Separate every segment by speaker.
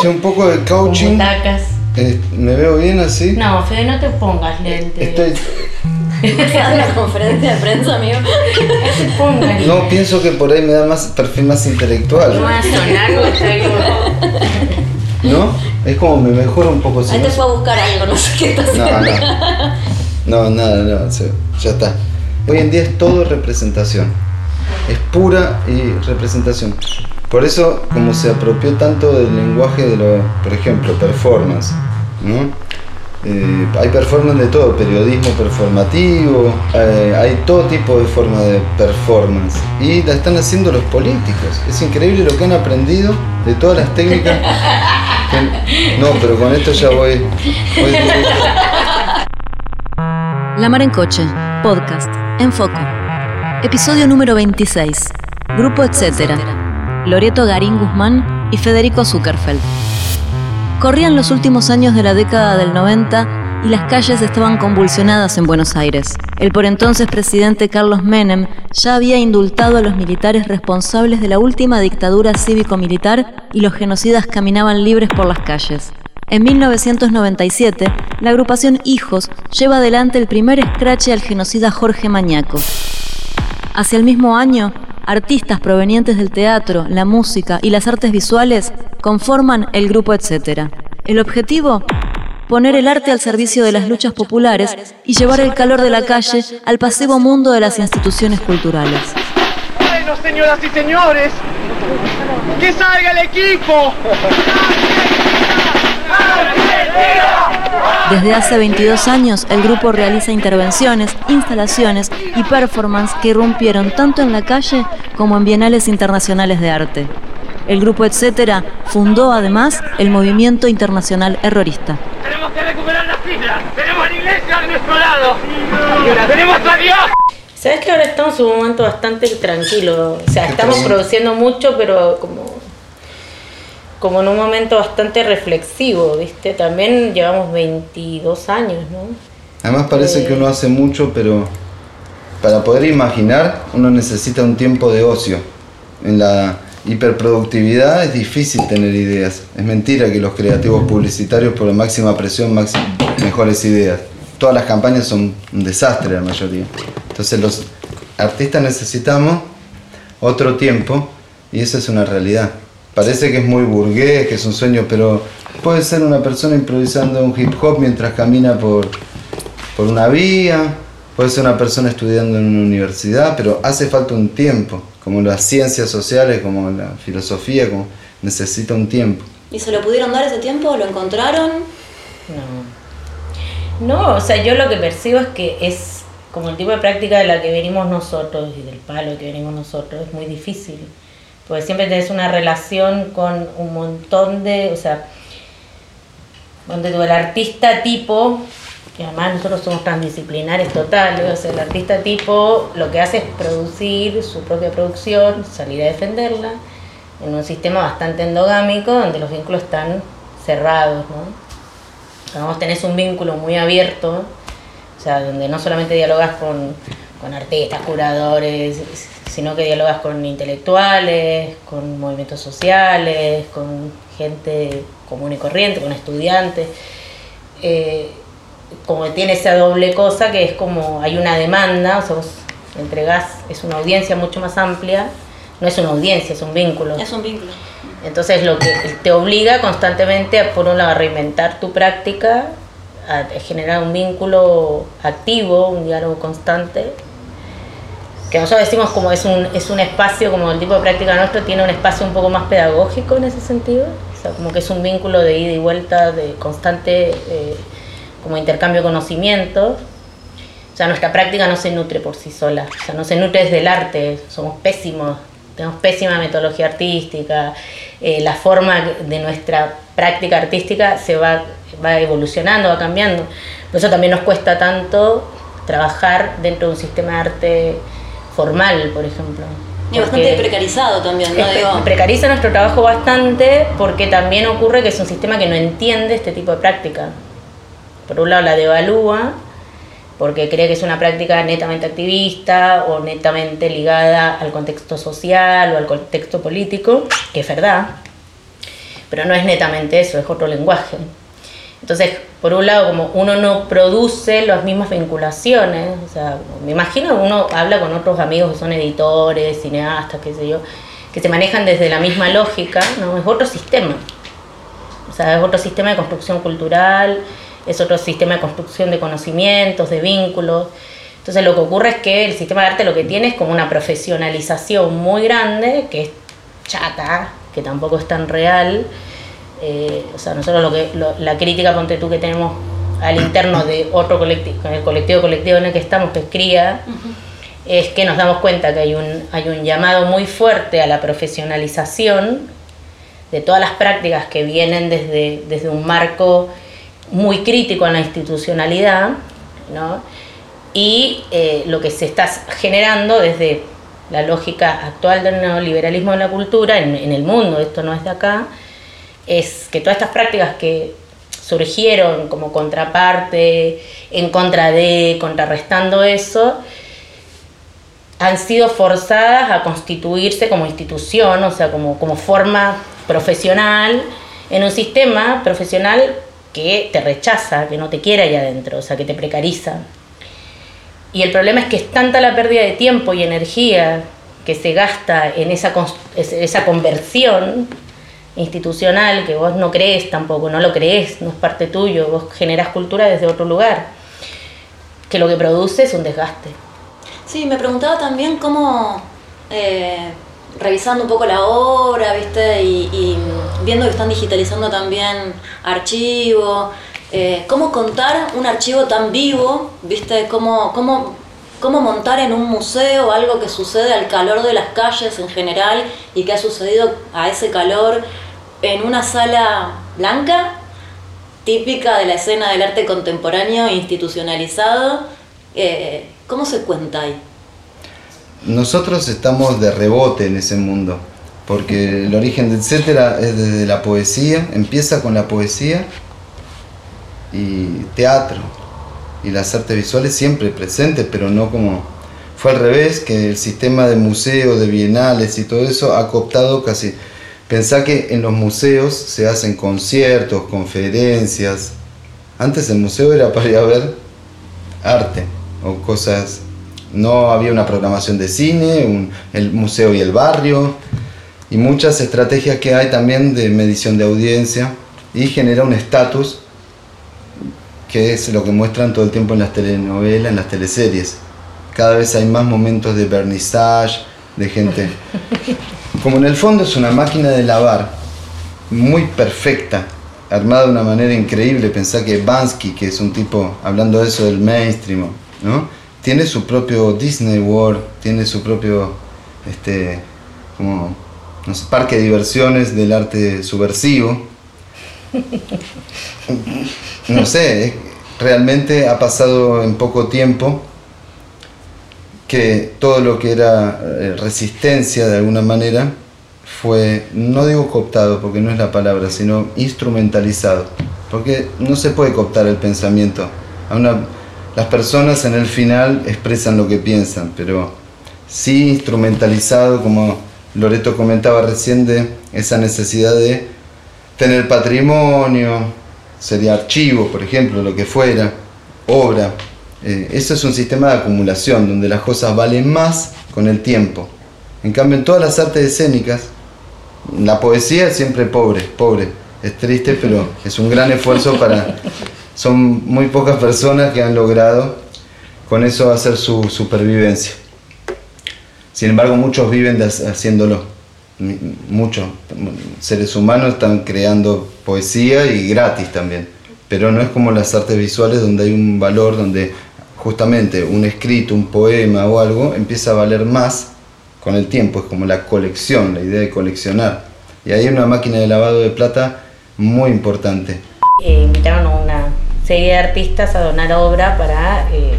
Speaker 1: Che, un poco de coaching. Eh, ¿Me veo bien así?
Speaker 2: No, Fede, no te pongas lentes.
Speaker 1: Estoy,
Speaker 3: ¿Estás una conferencia de prensa, amigo?
Speaker 2: No
Speaker 1: pienso que por ahí me da más perfil más
Speaker 2: No
Speaker 1: intelectual,
Speaker 2: va a sonar porque algo-
Speaker 1: ¿no? Es como me mejora un poco si
Speaker 3: Ahí
Speaker 1: no-
Speaker 3: te fue a buscar algo, no sé qué estás
Speaker 1: No, no. No, nada, no, ya está. Hoy en día es todo representación. Es pura y representación. Por eso, como se apropió tanto del lenguaje de lo, por ejemplo, performance. Eh, hay performance de todo, periodismo performativo, eh, hay todo tipo de forma de performance y la están haciendo los políticos. Es increíble lo que han aprendido de todas las técnicas. no, pero con esto ya voy. voy.
Speaker 4: La Mar en Coche, podcast, en foco. Episodio número 26. Grupo Etcétera. Loreto Garín Guzmán y Federico Zuckerfeld. Corrían los últimos años de la década del 90 y las calles estaban convulsionadas en Buenos Aires. El por entonces presidente Carlos Menem ya había indultado a los militares responsables de la última dictadura cívico-militar y los genocidas caminaban libres por las calles. En 1997, la agrupación Hijos lleva adelante el primer escrache al genocida Jorge Mañaco. Hacia el mismo año, artistas provenientes del teatro, la música y las artes visuales conforman el grupo Etcétera. El objetivo, poner el arte al servicio de las luchas populares y llevar el calor de la calle al pasivo mundo de las instituciones culturales.
Speaker 5: Bueno, señoras y señores, que salga el equipo.
Speaker 4: Desde hace 22 años, el grupo realiza intervenciones, instalaciones y performance que irrumpieron tanto en la calle como en bienales internacionales de arte. El grupo Etcétera fundó además el movimiento internacional errorista.
Speaker 5: Tenemos que recuperar las islas. Tenemos la iglesia de nuestro lado. Tenemos a Dios.
Speaker 2: ¿Sabes que ahora estamos en un momento bastante tranquilo? O sea, estamos produciendo mucho, pero como, como en un momento bastante reflexivo, ¿viste? También llevamos 22 años, ¿no?
Speaker 1: Además parece
Speaker 2: Eh.
Speaker 1: que uno hace mucho, pero para poder imaginar uno necesita un tiempo de ocio. En la hiperproductividad es difícil tener ideas. Es mentira que los creativos publicitarios por la máxima presión, mejores ideas. Todas las campañas son un desastre la mayoría. Entonces los artistas necesitamos otro tiempo y esa es una realidad. Parece que es muy burgués, que es un sueño, pero puede ser una persona improvisando un hip hop mientras camina por, por una vía, puede ser una persona estudiando en una universidad, pero hace falta un tiempo, como las ciencias sociales, como la filosofía, como necesita un tiempo.
Speaker 3: ¿Y se lo pudieron dar ese tiempo? ¿Lo encontraron?
Speaker 2: No. No, o sea, yo lo que percibo es que es como el tipo de práctica de la que venimos nosotros y del palo que venimos nosotros, es muy difícil. Porque siempre tenés una relación con un montón de, o sea, donde el artista tipo, que además nosotros somos transdisciplinares totales, o sea, el artista tipo lo que hace es producir su propia producción, salir a defenderla, en un sistema bastante endogámico donde los vínculos están cerrados, ¿no? Vos tenés un vínculo muy abierto, o sea, donde no solamente dialogas con, con artistas, curadores, sino que dialogas con intelectuales, con movimientos sociales, con gente común y corriente, con estudiantes. Eh, como tiene esa doble cosa que es como hay una demanda, o sea, vos entregás, es una audiencia mucho más amplia, no es una audiencia, es un vínculo.
Speaker 3: Es un vínculo.
Speaker 2: Entonces lo que te obliga constantemente a por un lado a reinventar tu práctica, a generar un vínculo activo, un diálogo constante. Que nosotros decimos como es un, es un espacio, como el tipo de práctica nuestro tiene un espacio un poco más pedagógico en ese sentido. O sea, como que es un vínculo de ida y vuelta, de constante eh, como intercambio de conocimiento. O sea, nuestra práctica no se nutre por sí sola, o sea, no se nutre desde el arte, somos pésimos, tenemos pésima metodología artística, eh, la forma de nuestra práctica artística se va, va evolucionando, va cambiando. Por eso también nos cuesta tanto trabajar dentro de un sistema de arte formal, por ejemplo.
Speaker 3: Y bastante precarizado también, ¿no? Digo,
Speaker 2: precariza nuestro trabajo bastante porque también ocurre que es un sistema que no entiende este tipo de práctica. Por un lado la devalúa porque cree que es una práctica netamente activista o netamente ligada al contexto social o al contexto político, que es verdad. pero no es netamente eso, es otro lenguaje. Entonces, por un lado, como uno no produce las mismas vinculaciones, o sea, me imagino uno habla con otros amigos que son editores, cineastas, qué sé yo, que se manejan desde la misma lógica, ¿no? Es otro sistema. O sea, es otro sistema de construcción cultural, es otro sistema de construcción de conocimientos, de vínculos. Entonces lo que ocurre es que el sistema de arte lo que tiene es como una profesionalización muy grande, que es chata, que tampoco es tan real. Eh, o sea, nosotros lo que, lo- la crítica, ponte tú, que tenemos al interno de otro colectivo, el colectivo colectivo en el que estamos, que es CRIA, es que nos damos cuenta que hay un, hay un llamado muy fuerte a la profesionalización de todas las prácticas que vienen desde, desde un marco muy crítico en la institucionalidad, ¿no? y eh, lo que se está generando desde la lógica actual del neoliberalismo de la cultura en, en el mundo, esto no es de acá, es que todas estas prácticas que surgieron como contraparte, en contra de, contrarrestando eso, han sido forzadas a constituirse como institución, o sea, como, como forma profesional, en un sistema profesional que te rechaza, que no te quiere ahí adentro, o sea, que te precariza. Y el problema es que es tanta la pérdida de tiempo y energía que se gasta en esa, esa conversión institucional que vos no crees tampoco, no lo crees, no es parte tuyo, vos generás cultura desde otro lugar, que lo que produce es un desgaste.
Speaker 3: Sí, me preguntaba también cómo, eh, revisando un poco la obra, ¿viste? Y, y viendo que están digitalizando también archivos, eh, cómo contar un archivo tan vivo, ¿viste? Cómo, cómo, cómo montar en un museo algo que sucede al calor de las calles en general y que ha sucedido a ese calor en una sala blanca, típica de la escena del arte contemporáneo institucionalizado. Eh, ¿Cómo se cuenta ahí?
Speaker 1: Nosotros estamos de rebote en ese mundo, porque el origen de etcétera es desde la poesía, empieza con la poesía y teatro y las artes visuales siempre presentes, pero no como fue al revés, que el sistema de museos, de bienales y todo eso ha cooptado casi. Pensá que en los museos se hacen conciertos, conferencias. Antes el museo era para ir a ver arte o cosas. No había una programación de cine, el museo y el barrio, y muchas estrategias que hay también de medición de audiencia y genera un estatus que es lo que muestran todo el tiempo en las telenovelas, en las teleseries. Cada vez hay más momentos de vernissage, de gente. Como en el fondo es una máquina de lavar muy perfecta, armada de una manera increíble. Pensá que Bansky, que es un tipo, hablando de eso del mainstream, ¿no? Tiene su propio Disney World, tiene su propio, este, como, no sé, parque de diversiones del arte subversivo. No sé, realmente ha pasado en poco tiempo que todo lo que era eh, resistencia de alguna manera fue, no digo cooptado porque no es la palabra, sino instrumentalizado. Porque no se puede cooptar el pensamiento. A una- las personas en el final expresan lo que piensan, pero sí instrumentalizado, como Loreto comentaba recién, de esa necesidad de tener patrimonio, sería archivo, por ejemplo, lo que fuera, obra. Eh, eso es un sistema de acumulación donde las cosas valen más con el tiempo. En cambio, en todas las artes escénicas, la poesía es siempre pobre, pobre. Es triste, pero es un gran esfuerzo para... Son muy pocas personas que han logrado con eso hacer su supervivencia. Sin embargo, muchos viven de haciéndolo. Muchos seres humanos están creando poesía y gratis también. Pero no es como las artes visuales donde hay un valor, donde justamente un escrito, un poema o algo empieza a valer más con el tiempo. Es como la colección, la idea de coleccionar. Y ahí hay una máquina de lavado de plata muy importante.
Speaker 2: Eh, invitaron a una serie de artistas a donar obra para eh,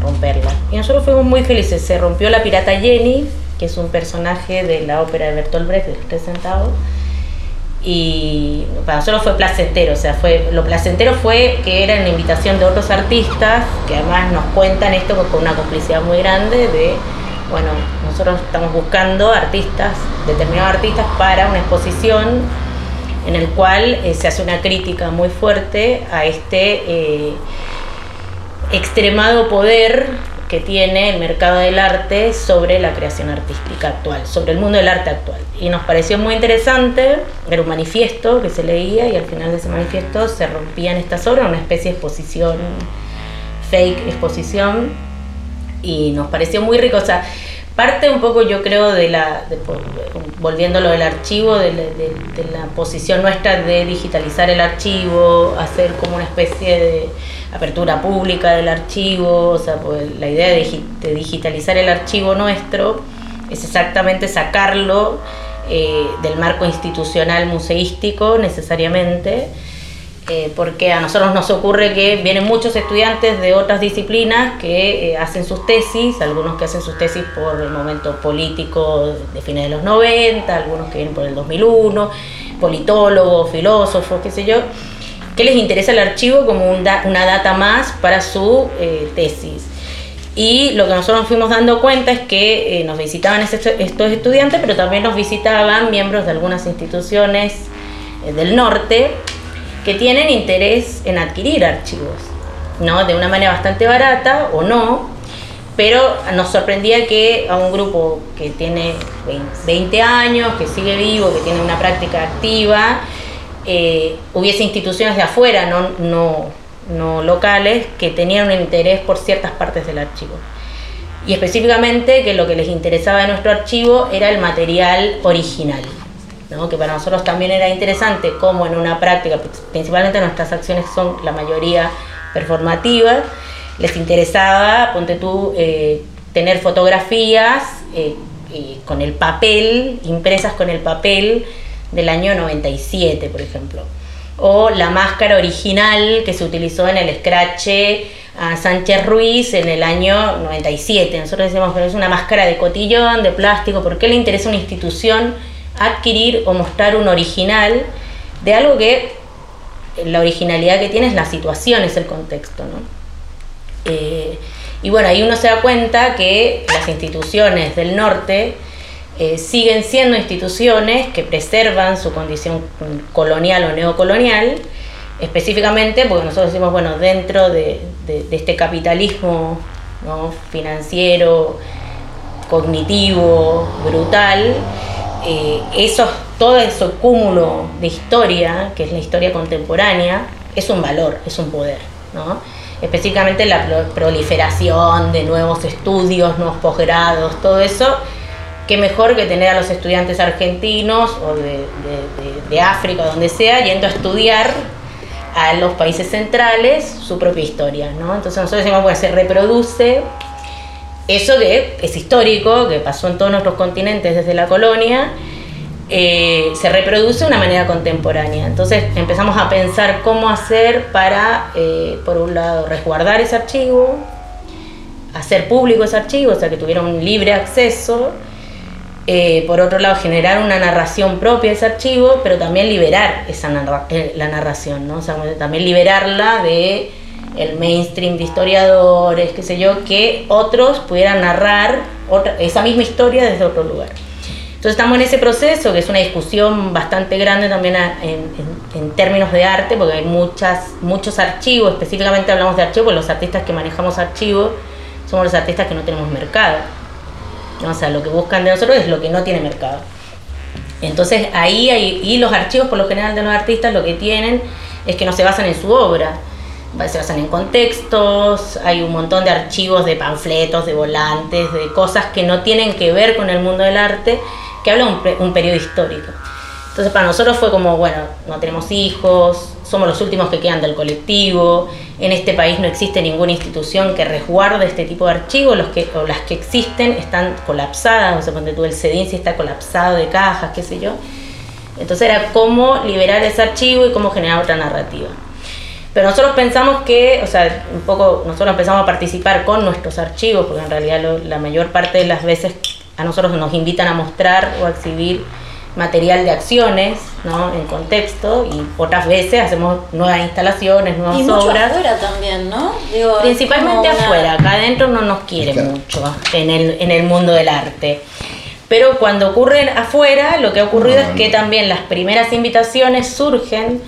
Speaker 2: romperla. Y nosotros fuimos muy felices. Se rompió la pirata Jenny, que es un personaje de la ópera de Bertolt Brecht, de los Centavos. Y para nosotros fue placentero, o sea, fue, lo placentero fue que era una invitación de otros artistas, que además nos cuentan esto con una complicidad muy grande de, bueno, nosotros estamos buscando artistas, determinados artistas para una exposición en el cual eh, se hace una crítica muy fuerte a este eh, extremado poder que tiene el mercado del arte sobre la creación artística actual, sobre el mundo del arte actual. Y nos pareció muy interesante, era un manifiesto que se leía y al final de ese manifiesto se rompían estas obras, una especie de exposición, fake exposición, y nos pareció muy rico. O sea, parte un poco yo creo de la, de, volviendo a lo del archivo, de la, posición nuestra de digitalizar el archivo, hacer como una especie de apertura pública del archivo, o sea, pues la idea de, de digitalizar el archivo nuestro es exactamente sacarlo eh, del marco institucional museístico necesariamente eh, porque a nosotros nos ocurre que vienen muchos estudiantes de otras disciplinas que eh, hacen sus tesis, algunos que hacen sus tesis por el momento político de fines de los 90, algunos que vienen por el 2001, politólogos, filósofos, qué sé yo, que les interesa el archivo como un da una data más para su eh, tesis. Y lo que nosotros nos fuimos dando cuenta es que eh, nos visitaban estos estudiantes, pero también nos visitaban miembros de algunas instituciones eh, del norte que tienen interés en adquirir archivos, ¿no? De una manera bastante barata o no, pero nos sorprendía que a un grupo que tiene 20 años, que sigue vivo, que tiene una práctica activa, eh, hubiese instituciones de afuera, no, no, no locales, que tenían un interés por ciertas partes del archivo. Y específicamente que lo que les interesaba de nuestro archivo era el material original. ¿No? que para nosotros también era interesante como en una práctica, principalmente nuestras acciones son la mayoría performativas, les interesaba, ponte tú, eh, tener fotografías eh, eh, con el papel, impresas con el papel del año 97, por ejemplo. O la máscara original que se utilizó en el Scratch a Sánchez Ruiz en el año 97. Nosotros decimos, pero es una máscara de cotillón, de plástico, ¿por qué le interesa una institución? Adquirir o mostrar un original de algo que la originalidad que tiene es la situación, es el contexto. ¿no? Eh, y bueno, ahí uno se da cuenta que las instituciones del norte eh, siguen siendo instituciones que preservan su condición colonial o neocolonial, específicamente porque nosotros decimos, bueno, dentro de, de, este capitalismo ¿no? financiero, cognitivo, brutal, eh, eso, todo ese cúmulo de historia, que es la historia contemporánea, es un valor, es un poder, ¿no? Específicamente la proliferación de nuevos estudios, nuevos posgrados, todo eso, qué mejor que tener a los estudiantes argentinos o de, de, de, África, donde sea, yendo a estudiar a los países centrales su propia historia, ¿no? Entonces nosotros decimos, se reproduce eso que es histórico, que pasó en todos nuestros continentes desde la colonia, eh, se reproduce de una manera contemporánea. Entonces empezamos a pensar cómo hacer para, eh, por un lado, resguardar ese archivo, hacer público ese archivo, o sea, que tuviera un libre acceso. Eh, por otro lado, generar una narración propia de ese archivo, pero también liberar esa la narración, ¿no? O sea, también liberarla de el mainstream de historiadores, qué sé yo, que otros pudieran narrar esa misma historia desde otro lugar. Entonces estamos en ese proceso, que es una discusión bastante grande también en términos de arte, porque hay muchas, muchos archivos, específicamente hablamos de archivos, los artistas que manejamos archivos somos los artistas que no tenemos mercado. O sea, lo que buscan de nosotros es lo que no tiene mercado. Entonces ahí hay, y los archivos por lo general de los artistas lo que tienen es que no se basan en su obra, se basan en contextos, hay un montón de archivos de panfletos, de volantes, de cosas que no tienen que ver con el mundo del arte, que habla un, un periodo histórico. Entonces para nosotros fue como, bueno, no tenemos hijos, somos los últimos que quedan del colectivo, en este país no existe ninguna institución que resguarde este tipo de archivos, los que, o las que existen están colapsadas, o sea, cuando tú el CEDINCI está colapsado de cajas, qué sé yo. Entonces era cómo liberar ese archivo y cómo generar otra narrativa. Pero nosotros pensamos que, o sea, un poco, nosotros empezamos a participar con nuestros archivos, porque en realidad lo, la mayor parte de las veces a nosotros nos invitan a mostrar o a exhibir material de acciones, ¿no? En contexto y otras veces hacemos nuevas instalaciones, nuevas
Speaker 3: y mucho
Speaker 2: obras.
Speaker 3: afuera también, ¿no? Digo,
Speaker 2: Principalmente
Speaker 3: una-
Speaker 2: afuera, acá adentro no nos quiere
Speaker 1: Claro.
Speaker 2: mucho en el, en el mundo del arte. Pero cuando ocurren afuera, lo que ha ocurrido
Speaker 1: No,
Speaker 2: es que
Speaker 1: no.
Speaker 2: también las primeras invitaciones surgen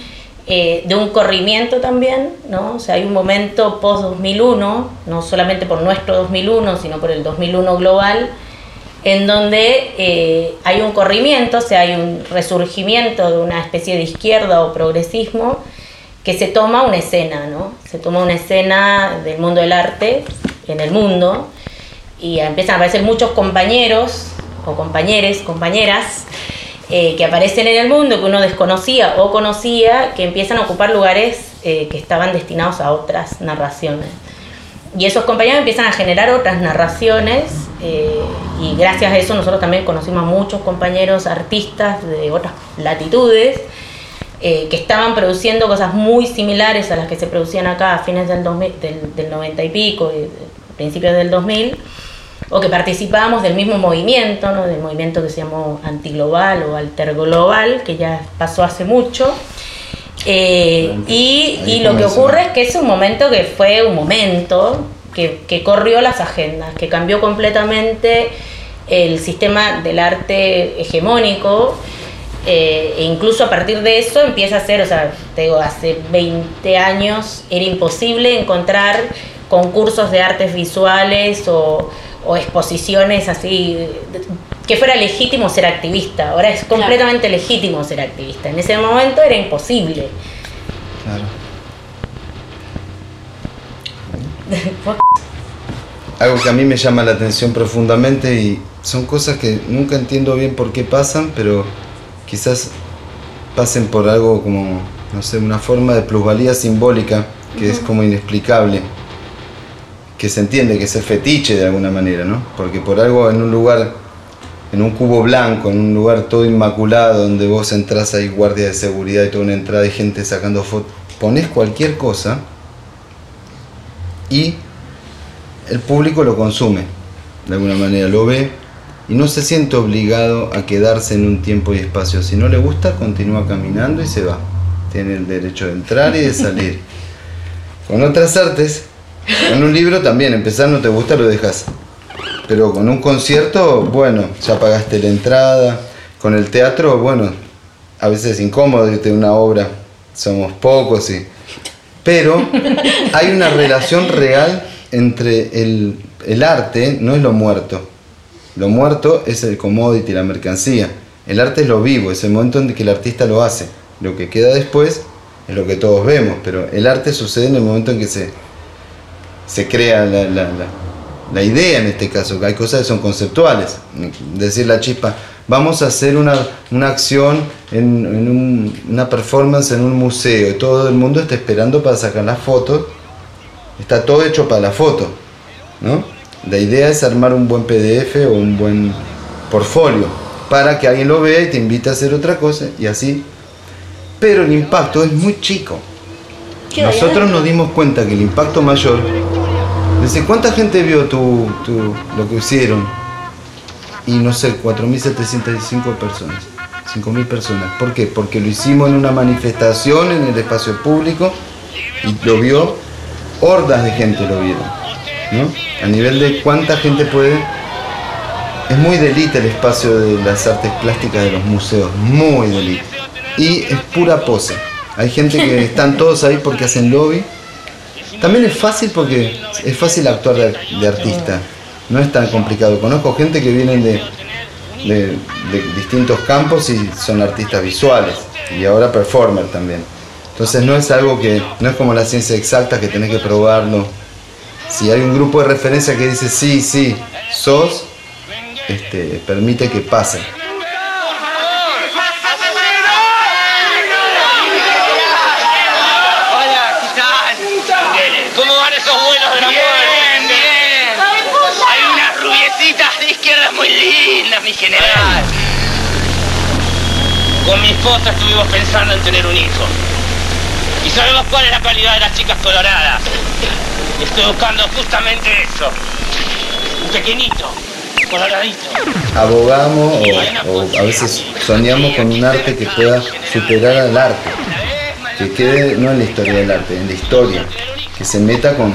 Speaker 2: eh, de un corrimiento también, ¿no? O sea, hay un momento post-2001, no solamente por nuestro 2001, sino por el 2001 global, en donde eh, hay un corrimiento, o sea, hay un resurgimiento de una especie de izquierda o progresismo que se toma una escena, ¿no? Se toma una escena del mundo del arte en el mundo y empiezan a aparecer muchos compañeros o compañeres, compañeras eh, que aparecen en el mundo que uno desconocía o conocía, que empiezan a ocupar lugares eh, que estaban destinados a otras narraciones. Y esos compañeros empiezan a generar otras narraciones eh, y gracias a eso nosotros también conocimos a muchos compañeros artistas de otras latitudes eh, que estaban produciendo cosas muy similares a las que se producían acá a fines del, 2000 del, del 90 y pico, y principios del 2000, o que participábamos del mismo movimiento, ¿no? del movimiento que se llamó antiglobal o alterglobal, que ya pasó hace mucho. Eh, y, lo que ocurre es que es un momento que fue un momento que, que corrió las agendas, que cambió completamente el sistema del arte hegemónico. eh, e incluso a partir de eso empieza a ser, o sea, te digo, hace 20 años era imposible encontrar concursos de artes visuales o, o exposiciones así, que fuera legítimo ser activista. Ahora es completamente legítimo ser activista. En ese momento era imposible.
Speaker 1: Claro. Algo que a mí me llama la atención profundamente y son cosas que nunca entiendo bien por qué pasan, pero quizás pasen por algo como, no sé, una forma de plusvalía simbólica que es como inexplicable, que se entiende que es el fetiche de alguna manera, ¿no? Porque por algo en un lugar, en un cubo blanco, en un lugar todo inmaculado, donde vos entras hay guardia de seguridad y toda una entrada y gente sacando fotos, pones cualquier cosa y el público lo consume, de alguna manera, lo ve y no se siente obligado a quedarse en un tiempo y espacio. Si no le gusta, continúa caminando y se va. Tiene el derecho de entrar y de salir. Con otras artes, con un libro también, empezar no te gusta, lo dejas. Pero con un concierto, bueno, ya pagaste la entrada. Con el teatro, bueno, a veces es incómodo a una obra, somos pocos y... Pero hay una relación real entre el, el arte, no es lo muerto. Lo muerto es el commodity, la mercancía. El arte es lo vivo, es el momento en que el artista lo hace. Lo que queda después es lo que todos vemos, pero el arte sucede en el momento en que se, se crea la, la- la- la idea en este caso, que hay cosas que son conceptuales. Decir la chispa, vamos a hacer una, una acción en, en un- una performance en un museo y todo el mundo está esperando para sacar las fotos. Está todo hecho para la foto, ¿no? La idea es armar un buen PDF o un buen portfolio para que alguien lo vea y te invite a hacer otra cosa y así. Pero el impacto es muy chico. Nosotros nos dimos cuenta que el impacto mayor. Dice, ¿cuánta gente vio tu, tu- lo que hicieron? Y no sé, 4.705 personas, 5.000 personas. ¿Por qué? Porque lo hicimos en una manifestación en el espacio público y lo vio, hordas de gente lo vieron. ¿no? A nivel de cuánta gente puede. Es muy delita el espacio de las artes plásticas de los museos, muy delita. Y es pura pose. Hay gente que están todos ahí porque hacen lobby. También es fácil porque es fácil actuar de, artista. No es tan complicado. Conozco gente que vienen de distintos campos y son artistas visuales. Y ahora performer también. Entonces no es algo que, no es como la ciencia exacta que tenés que probarlo. Si hay un grupo de referencia que dice sí, sí, sos, este, permite que pase.
Speaker 5: Hola, ¿qué tal? ¿Cómo van esos vuelos de la muerte? Bien, Hay unas rubiecitas de izquierda muy lindas, mi general. Con mi esposa estuvimos pensando en tener un hijo. Y sabemos cuál es la calidad de las chicas coloradas. Y estoy buscando justamente eso. Un pequeñito, coloradito.
Speaker 1: Abogamos o, o a veces soñamos con un arte que pueda superar al arte. Que quede no en la historia del arte, en la historia. Que se meta con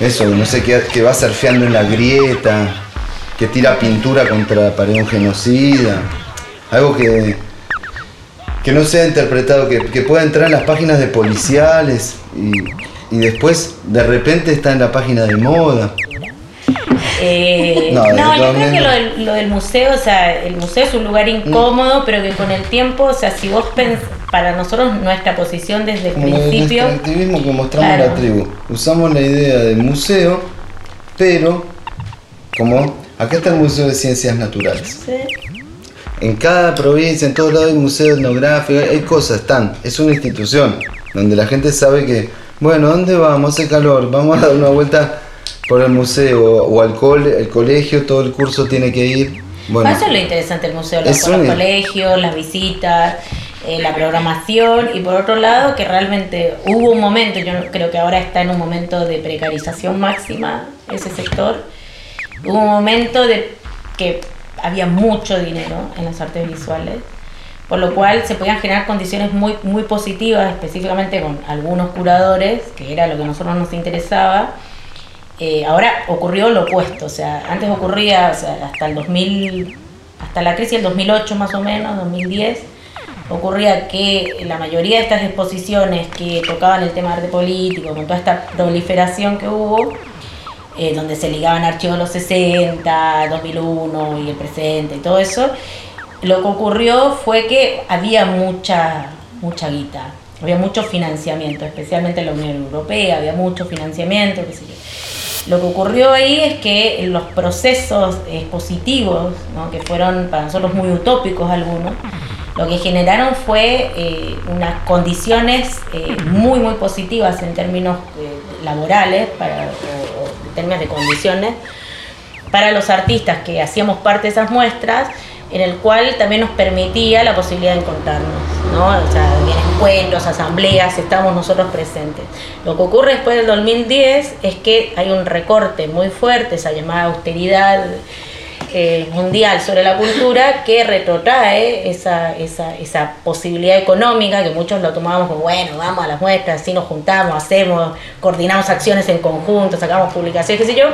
Speaker 1: eso, no sé, que, que va surfeando en la grieta, que tira pintura contra la pared de un genocida. Algo que, que no sea interpretado, que, que pueda entrar en las páginas de policiales y, y después de repente está en la página de moda.
Speaker 2: Eh,
Speaker 1: No,
Speaker 2: no, yo creo que lo del, lo del museo, o sea, el museo es un lugar incómodo, pero que con el tiempo, o sea, si vos pens para nosotros nuestra posición desde el
Speaker 1: Como el
Speaker 2: principio,
Speaker 1: extractivismo que mostramos en la tribu. Usamos la idea del museo, pero como acá está el Museo de Ciencias Naturales.
Speaker 2: Sí.
Speaker 1: En cada provincia, en todos lados hay museo etnográfico, hay cosas, están. Es una institución donde la gente sabe que, bueno, ¿dónde vamos? Hace calor, vamos a dar una vuelta por el museo o al cole, el colegio, todo el curso tiene que ir. Bueno,
Speaker 2: Eso es lo interesante del museo, los,
Speaker 1: Es
Speaker 2: los
Speaker 1: un-
Speaker 2: colegios, las visitas, eh, la programación y por otro lado que realmente hubo un momento, yo creo que ahora está en un momento de precarización máxima ese sector, hubo un momento de que había mucho dinero en las artes visuales, por lo cual se podían generar condiciones muy, muy positivas, específicamente con algunos curadores, que era lo que a nosotros nos interesaba, eh, ahora ocurrió lo opuesto, o sea, antes ocurría o sea, hasta el 2000, hasta la crisis del 2008 más o menos, 2010, ocurría que la mayoría de estas exposiciones que tocaban el tema de arte político, con toda esta proliferación que hubo, eh, donde se ligaban archivos de los 60, 2001 y el presente y todo eso, lo que ocurrió fue que había mucha, mucha guita, había mucho financiamiento, especialmente en la Unión Europea, había mucho financiamiento, qué sé yo. Lo que ocurrió ahí es que los procesos expositivos, ¿no? que fueron para nosotros muy utópicos algunos, lo que generaron fue eh, unas condiciones eh, muy, muy positivas en términos eh, laborales, para, términos de condiciones, para los artistas que hacíamos parte de esas muestras, en el cual también nos permitía la posibilidad de encontrarnos, ¿no? O sea, en encuentros, asambleas, estábamos nosotros presentes. Lo que ocurre después del 2010 es que hay un recorte muy fuerte, esa llamada austeridad eh, mundial sobre la cultura, que retrotrae esa, esa, esa posibilidad económica, que muchos lo tomábamos como, bueno, vamos a las muestras, así nos juntamos, hacemos, coordinamos acciones en conjunto, sacamos publicaciones, qué sé yo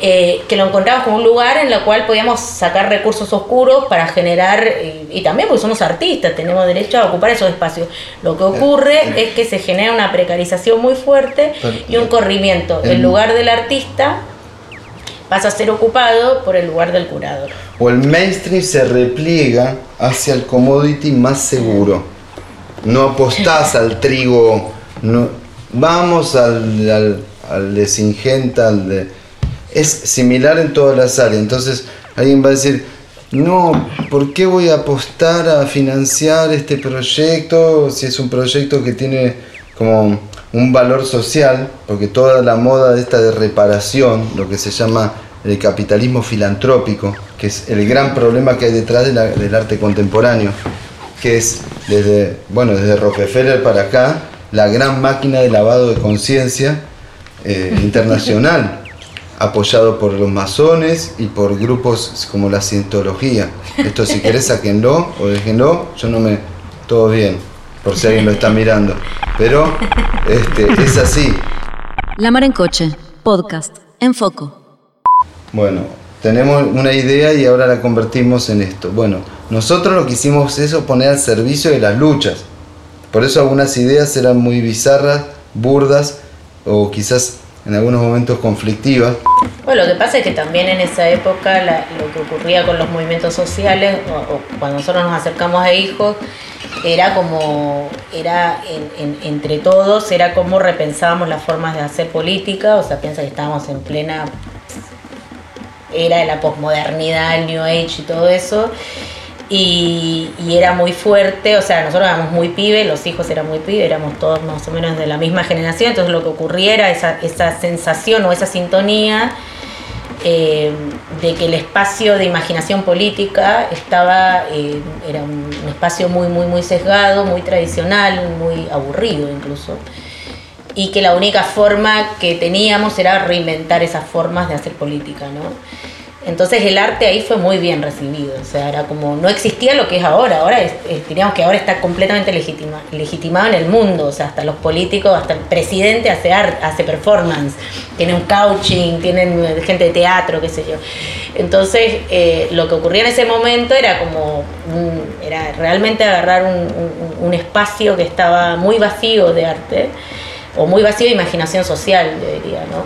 Speaker 2: eh, que lo encontramos como un lugar en el cual podíamos sacar recursos oscuros para generar, eh, y también porque somos artistas, tenemos derecho a ocupar esos espacios. Lo que ocurre es que se genera una precarización muy fuerte y un corrimiento. El lugar del artista pasa a ser ocupado por el lugar del curador.
Speaker 1: o el mainstream se repliega hacia el commodity más seguro. No apostás al trigo, no, vamos al, al, al de al de... Es similar en todas las áreas, entonces alguien va a decir, no, ¿por qué voy a apostar a financiar este proyecto si es un proyecto que tiene como un valor social? Porque toda la moda de esta de reparación, lo que se llama el capitalismo filantrópico, que es el gran problema que hay detrás de la- del arte contemporáneo, que es desde, bueno, desde Rockefeller para acá, la gran máquina de lavado de conciencia eh, internacional, apoyado por los masones y por grupos como la cientología. Esto si querés sáquenlo o déjenlo, yo no me... Todo bien, por si alguien lo está mirando. Pero este, es así.
Speaker 4: La Mar en Coche, podcast, en foco.
Speaker 1: Bueno, tenemos una idea y ahora la convertimos en esto. Bueno, nosotros lo que hicimos es poner al servicio de las luchas. Por eso algunas ideas eran muy bizarras, burdas o quizás en algunos momentos conflictivas.
Speaker 2: Bueno, lo que pasa es que también en esa época la- lo que ocurría con los movimientos sociales, o, o cuando nosotros nos acercamos a hijos, era como, era en- en- entre todos, era como repensábamos las formas de hacer política, o sea, piensa que estábamos en plena era de la posmodernidad, el New Age y todo eso. Y, era muy fuerte, o sea, nosotros éramos muy pibes, los hijos eran muy pibes, éramos todos más o menos de la misma generación, entonces lo que ocurría era esa, esa sensación o esa sintonía eh, de que el espacio de imaginación política estaba, eh, era un, un espacio muy, muy, muy sesgado, muy tradicional, muy aburrido incluso y que la única forma que teníamos era reinventar esas formas de hacer política, ¿no? Entonces el arte ahí fue muy bien recibido, o sea, era como, no existía lo que es ahora, ahora es, diríamos que ahora está completamente legitima, legitimado en el mundo, o sea, hasta los políticos, hasta el presidente hace art, hace performance, tiene un coaching, tienen gente de teatro, qué sé yo. Entonces eh, lo que ocurría en ese momento era como, era realmente agarrar un espacio que estaba muy vacío de arte, o muy vacío de imaginación social, yo diría, ¿no?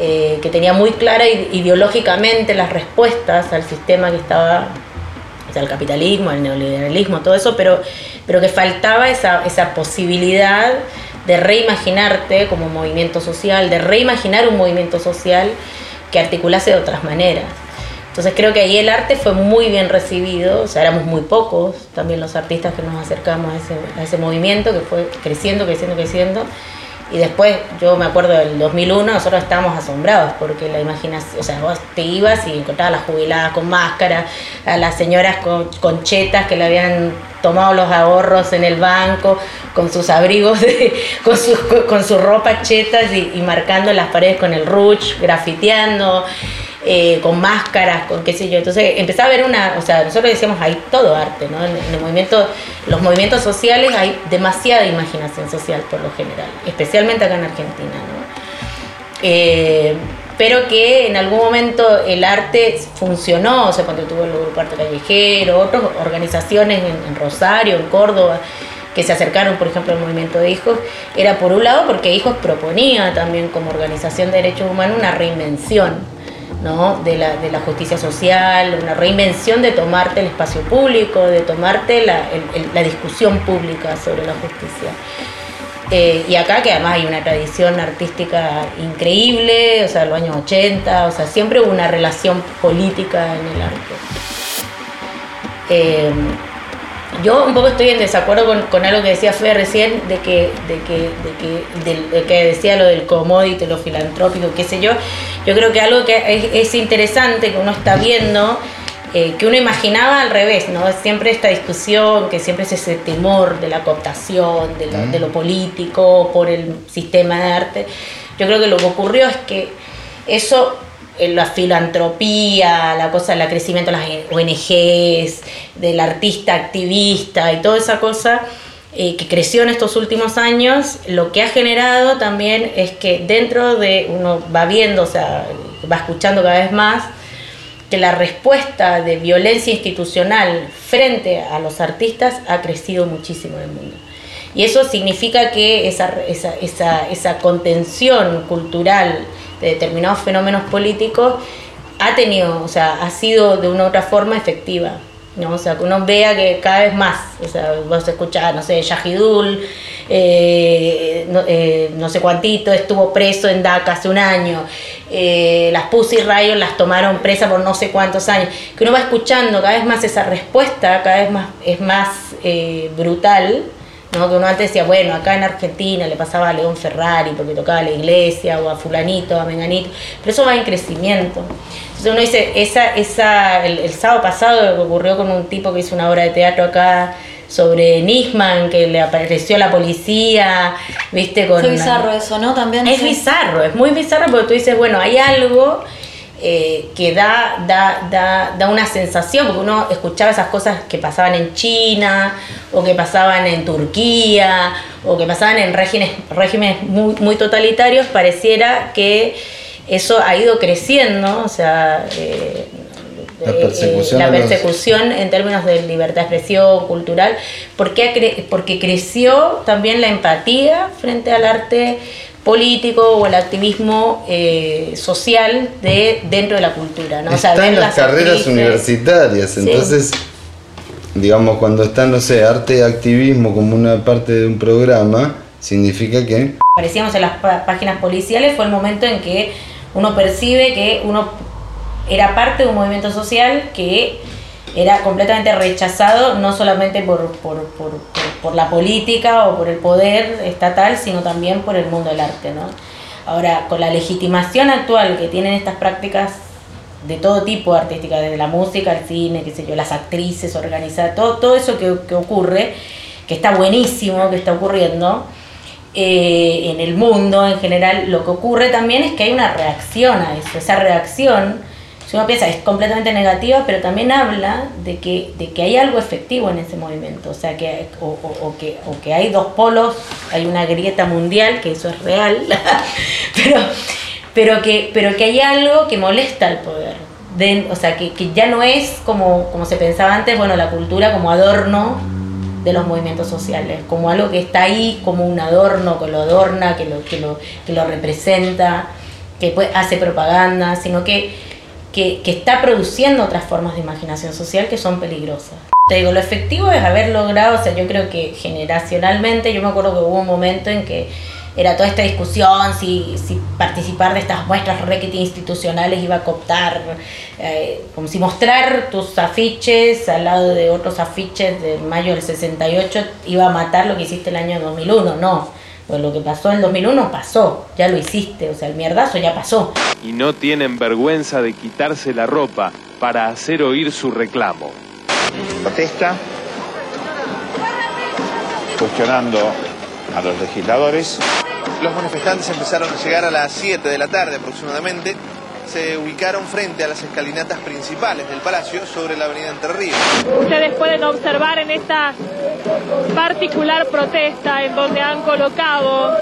Speaker 2: Eh, que tenía muy clara ideológicamente las respuestas al sistema que estaba, o sea, el capitalismo, el neoliberalismo, todo eso, pero, pero que faltaba esa, esa posibilidad de reimaginarte como movimiento social, de reimaginar un movimiento social que articulase de otras maneras. Entonces creo que ahí el arte fue muy bien recibido, o sea, éramos muy pocos también los artistas que nos acercamos a ese, a ese movimiento que fue creciendo, creciendo, creciendo. Y después, yo me acuerdo del 2001, nosotros estábamos asombrados porque la imaginación, o sea, vos te ibas y encontrabas a las jubiladas con máscara, a las señoras con, con chetas que le habían tomado los ahorros en el banco, con sus abrigos, con, sus, con su ropa chetas y, y marcando las paredes con el ruch, grafiteando. Eh, con máscaras, con qué sé yo. Entonces empezaba a ver una, o sea, nosotros decíamos, hay todo arte, ¿no? En, el movimiento, los movimientos sociales hay demasiada imaginación social por lo general, especialmente acá en Argentina, ¿no? Eh, pero que en algún momento el arte funcionó, o sea, cuando tuvo el grupo Arte Callejero, otras organizaciones en, en Rosario, en Córdoba, que se acercaron, por ejemplo, al movimiento de hijos, era por un lado porque Hijos proponía también como organización de derechos humanos una reinvención ¿no? de, la, de la justicia social, una reinvención de tomarte el espacio público, de tomarte la, la discusión pública sobre la justicia. Eh, y acá que además hay una tradición artística increíble, o sea, los años 80, o sea, siempre hubo una relación política en el arte. Eh, yo un poco estoy en desacuerdo con, con, algo que decía Fede recién, de que, de que, de que, de, que decía lo del commodity, lo filantrópico, qué sé yo. Yo creo que algo que es, es interesante que uno está viendo, eh, que uno imaginaba al revés, ¿no? Siempre esta discusión, que siempre es ese temor de la cooptación, de lo, de lo político, por el sistema de arte. Yo creo que lo que ocurrió es que eso la filantropía, la cosa del crecimiento de las ONGs, del artista activista y toda esa cosa eh, que creció en estos últimos años, lo que ha generado también es que dentro de, uno va viendo, o sea, va escuchando cada vez más, que la respuesta de violencia institucional frente a los artistas ha crecido muchísimo en el mundo. Y eso significa que esa, esa, esa, esa contención cultural, de determinados fenómenos políticos ha tenido, o sea, ha sido de una u otra forma efectiva. ¿no? O sea, que uno vea que cada vez más, o sea, vos escuchás, no sé, Yahidul, eh, eh, no, sé cuántito, estuvo preso en DACA hace un año, eh, las Pussy Riot las tomaron presa por no sé cuántos años, que uno va escuchando cada vez más esa respuesta, cada vez más es más brutal, ¿no? Que uno antes decía, bueno, acá en Argentina le pasaba a León Ferrari porque tocaba la iglesia, o a fulanito, a menganito, pero eso va en crecimiento. Entonces uno dice, esa, esa, el, sábado pasado que ocurrió con un tipo que hizo una obra de teatro acá sobre Nisman, que le apareció la policía, viste, con...
Speaker 3: Fue bizarro eso, ¿no? También.
Speaker 2: Es bizarro, es muy bizarro porque tú dices, bueno, hay algo eh, que da, da, da, una sensación, porque uno escuchaba esas cosas que pasaban en China, o que pasaban en Turquía, o que pasaban en regímenes, regímenes muy, muy totalitarios, pareciera que eso ha ido creciendo, o sea, eh,
Speaker 1: la persecución,
Speaker 2: la persecución en términos de libertad de expresión cultural, porque, porque creció también la empatía frente al arte político o el activismo eh, social de dentro de la cultura. ¿no?
Speaker 1: Están en las, carreras universitarias, entonces, digamos, cuando están, no sé, arte y activismo como una parte de un programa, significa que...
Speaker 2: Aparecíamos en las páginas policiales, fue el momento en que uno percibe que uno era parte de un movimiento social que era completamente rechazado, no solamente por, por, por, por, la política o por el poder estatal, sino también por el mundo del arte. ¿no? Ahora, con la legitimación actual que tienen estas prácticas de todo tipo artística, desde la música, el cine, qué sé yo, las actrices organizadas, todo, todo eso que, que ocurre, que está buenísimo, que está ocurriendo, eh, en el mundo en general, lo que ocurre también es que hay una reacción a eso. Esa reacción si uno piensa, es completamente negativa, pero también habla de que, de que hay algo efectivo en ese movimiento, o sea, que, o, que, o que hay dos polos, hay una grieta mundial, que eso es real, pero, pero, que, pero que hay algo que molesta al poder. o sea, que, que, ya no es como, como se pensaba antes, bueno, la cultura como adorno de los movimientos sociales, como algo que está ahí, como un adorno, que lo adorna, que lo, que lo, que lo representa, que hace propaganda, sino que, que, está produciendo otras formas de imaginación social que son peligrosas. Te digo, lo efectivo es haber logrado, o sea, yo creo que generacionalmente, yo me acuerdo que hubo un momento en que era toda esta discusión si, si participar de estas muestras requete institucionales iba a cooptar, eh, como si mostrar tus afiches al lado de otros afiches de mayo del 68 iba a matar lo que hiciste el año 2001, no. Pues lo que pasó en el 2001 pasó, ya lo hiciste, o sea, el mierdazo ya pasó.
Speaker 6: Y no tienen vergüenza de quitarse la ropa para hacer oír su reclamo.
Speaker 7: Protesta cuestionando a los legisladores
Speaker 8: los manifestantes empezaron a llegar a las 7 de la tarde aproximadamente. Se ubicaron frente a las escalinatas principales del palacio sobre la avenida Entre Ríos.
Speaker 9: Ustedes pueden observar en esta particular protesta en donde han colocado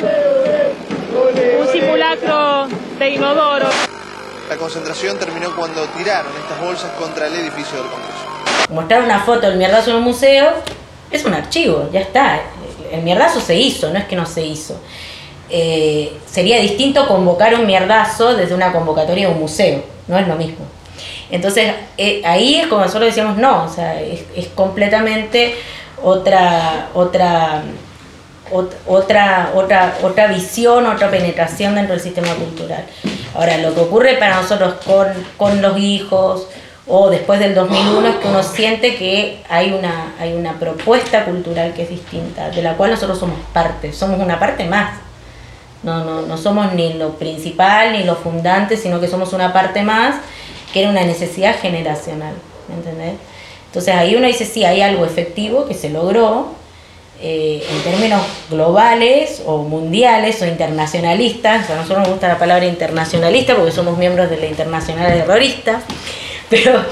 Speaker 9: un simulacro de inodoro.
Speaker 8: La concentración terminó cuando tiraron estas bolsas contra el edificio del Congreso.
Speaker 2: Mostrar una foto del mierdazo en un museo es un archivo, ya está. El mierdazo se hizo, no es que no se hizo. Eh, sería distinto convocar un mierdazo desde una convocatoria a un museo, no es lo mismo. Entonces, eh, ahí es como nosotros decíamos, no, o sea, es, completamente otra, otra, otra, otra, otra visión, otra penetración dentro del sistema cultural. Ahora, lo que ocurre para nosotros con, con los hijos o después del 2001 es que uno siente que hay una, hay una propuesta cultural que es distinta, de la cual nosotros somos parte, somos una parte más no, no, no somos ni lo principal ni lo fundante, sino que somos una parte más que era una necesidad generacional, ¿me entendés? Entonces ahí uno dice, sí, hay algo efectivo que se logró eh, en términos globales o mundiales o internacionalistas, a nosotros nos gusta la palabra internacionalista porque somos miembros de la Internacional Terrorista, pero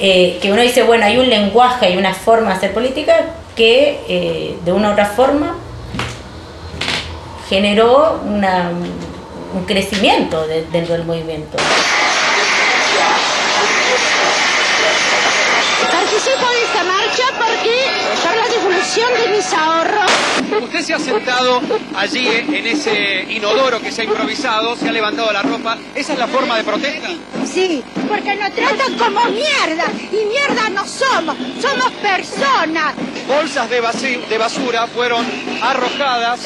Speaker 2: eh, que uno dice, bueno, hay un lenguaje, hay una forma de hacer política que eh, de una u otra forma generó una, un crecimiento dentro del movimiento.
Speaker 10: Participo de esta marcha porque por la devolución de mis ahorros.
Speaker 11: Usted se ha sentado allí en ese inodoro que se ha improvisado, se ha levantado la ropa. ¿Esa es la forma de protesta?
Speaker 10: Sí, porque nos tratan como mierda y mierda no somos, somos personas.
Speaker 11: Bolsas de, de basura fueron arrojadas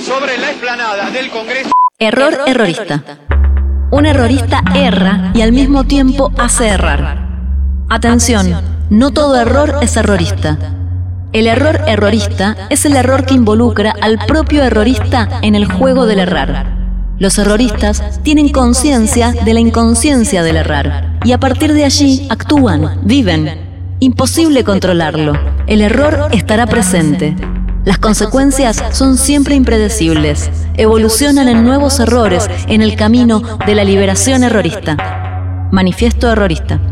Speaker 11: sobre la explanada del Congreso.
Speaker 4: Error, errorista. Un errorista erra y al mismo tiempo hace errar. Atención, no todo error es errorista. El error errorista es el error que involucra al propio errorista en el juego del errar. Los erroristas tienen conciencia de la inconsciencia del errar y a partir de allí actúan, viven. Imposible controlarlo. El error estará presente. Las consecuencias son siempre impredecibles. Evolucionan en nuevos errores en el camino de la liberación errorista. Manifiesto errorista.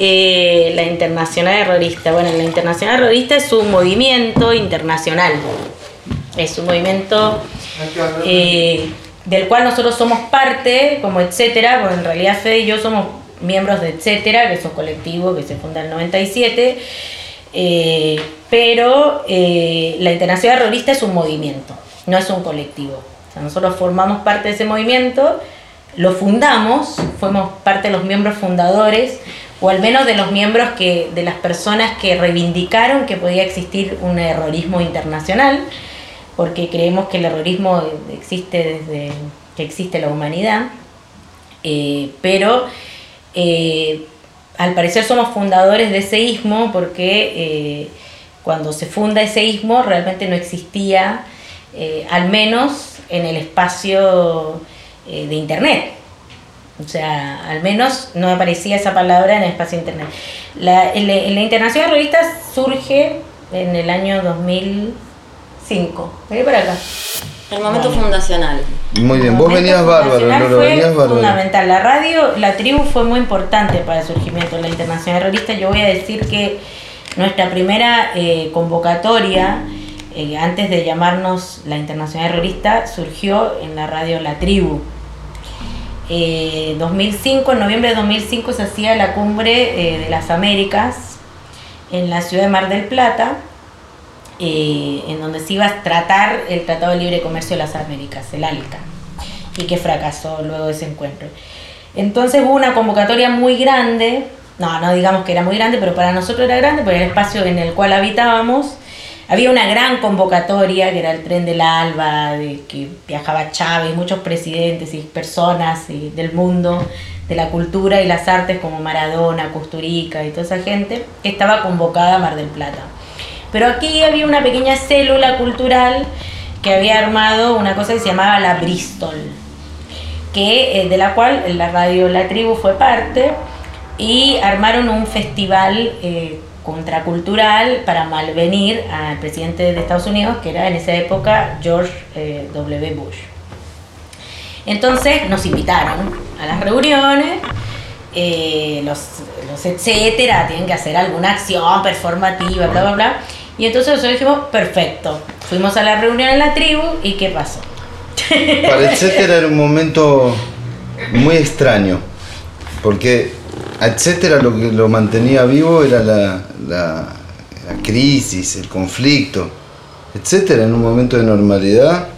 Speaker 2: Eh, la Internacional Errorista. Bueno, la Internacional Errorista es un movimiento internacional. Es un movimiento eh, del cual nosotros somos parte, como etcétera, porque en realidad Fede y yo somos miembros de etcétera, que es un colectivo que se funda en el 97, eh, pero eh, la Internacional Terrorista es un movimiento, no es un colectivo. nosotros formamos parte de ese movimiento, lo fundamos, fuimos parte de los miembros fundadores, o al menos de los miembros que, de las personas que reivindicaron que podía existir un errorismo internacional porque creemos que el errorismo existe desde que existe la humanidad, eh, pero eh, al parecer somos fundadores de ese ismo porque eh, cuando se funda ese ismo realmente no existía, al menos en el espacio de Internet. O sea, al menos no aparecía esa palabra en el espacio de Internet. La, la, la Internacional Revista surge en el año 2005. Vení para acá.
Speaker 3: El momento fundacional.
Speaker 1: Muy bien, vos
Speaker 2: momento
Speaker 1: venías bárbaro, Lolo,
Speaker 2: fue
Speaker 1: venías bárbaro.
Speaker 2: fundamental. La radio, la tribu fue muy importante para el surgimiento de la Internacional Terrorista. Yo voy a decir que nuestra primera eh, convocatoria, eh, antes de llamarnos la Internacional Terrorista, surgió en la radio La Tribu. Eh, 2005, en noviembre de 2005 se hacía la cumbre eh, de las Américas en la ciudad de Mar del Plata, eh, en donde se iba a tratar el Tratado de Libre Comercio de las Américas, el ALCA, y que fracasó luego de ese encuentro. Entonces hubo una convocatoria muy grande, no, no digamos que era muy grande, pero para nosotros era grande, porque el espacio en el cual habitábamos. Había una gran convocatoria, que era el tren del Alba, de que viajaba Chávez, muchos presidentes y personas del mundo de la cultura y las artes como Maradona, Custurica y toda esa gente, que estaba convocada a Mar del Plata. Pero aquí había una pequeña célula cultural que había armado una cosa que se llamaba la Bristol, que, eh, de la cual la radio La Tribu fue parte, y armaron un festival eh, contracultural para malvenir al presidente de Estados Unidos, que era en esa época George eh, W. Bush. Entonces nos invitaron a las reuniones, los, los etcétera, tienen que hacer alguna acción performativa, bla, bla, bla. Y entonces nosotros dijimos, perfecto. Fuimos a la reunión en la tribu y ¿qué pasó?
Speaker 1: Para etcétera era un momento muy extraño, porque etcétera lo que lo mantenía vivo era la, la- la crisis, el conflicto. Etcétera en un momento de normalidad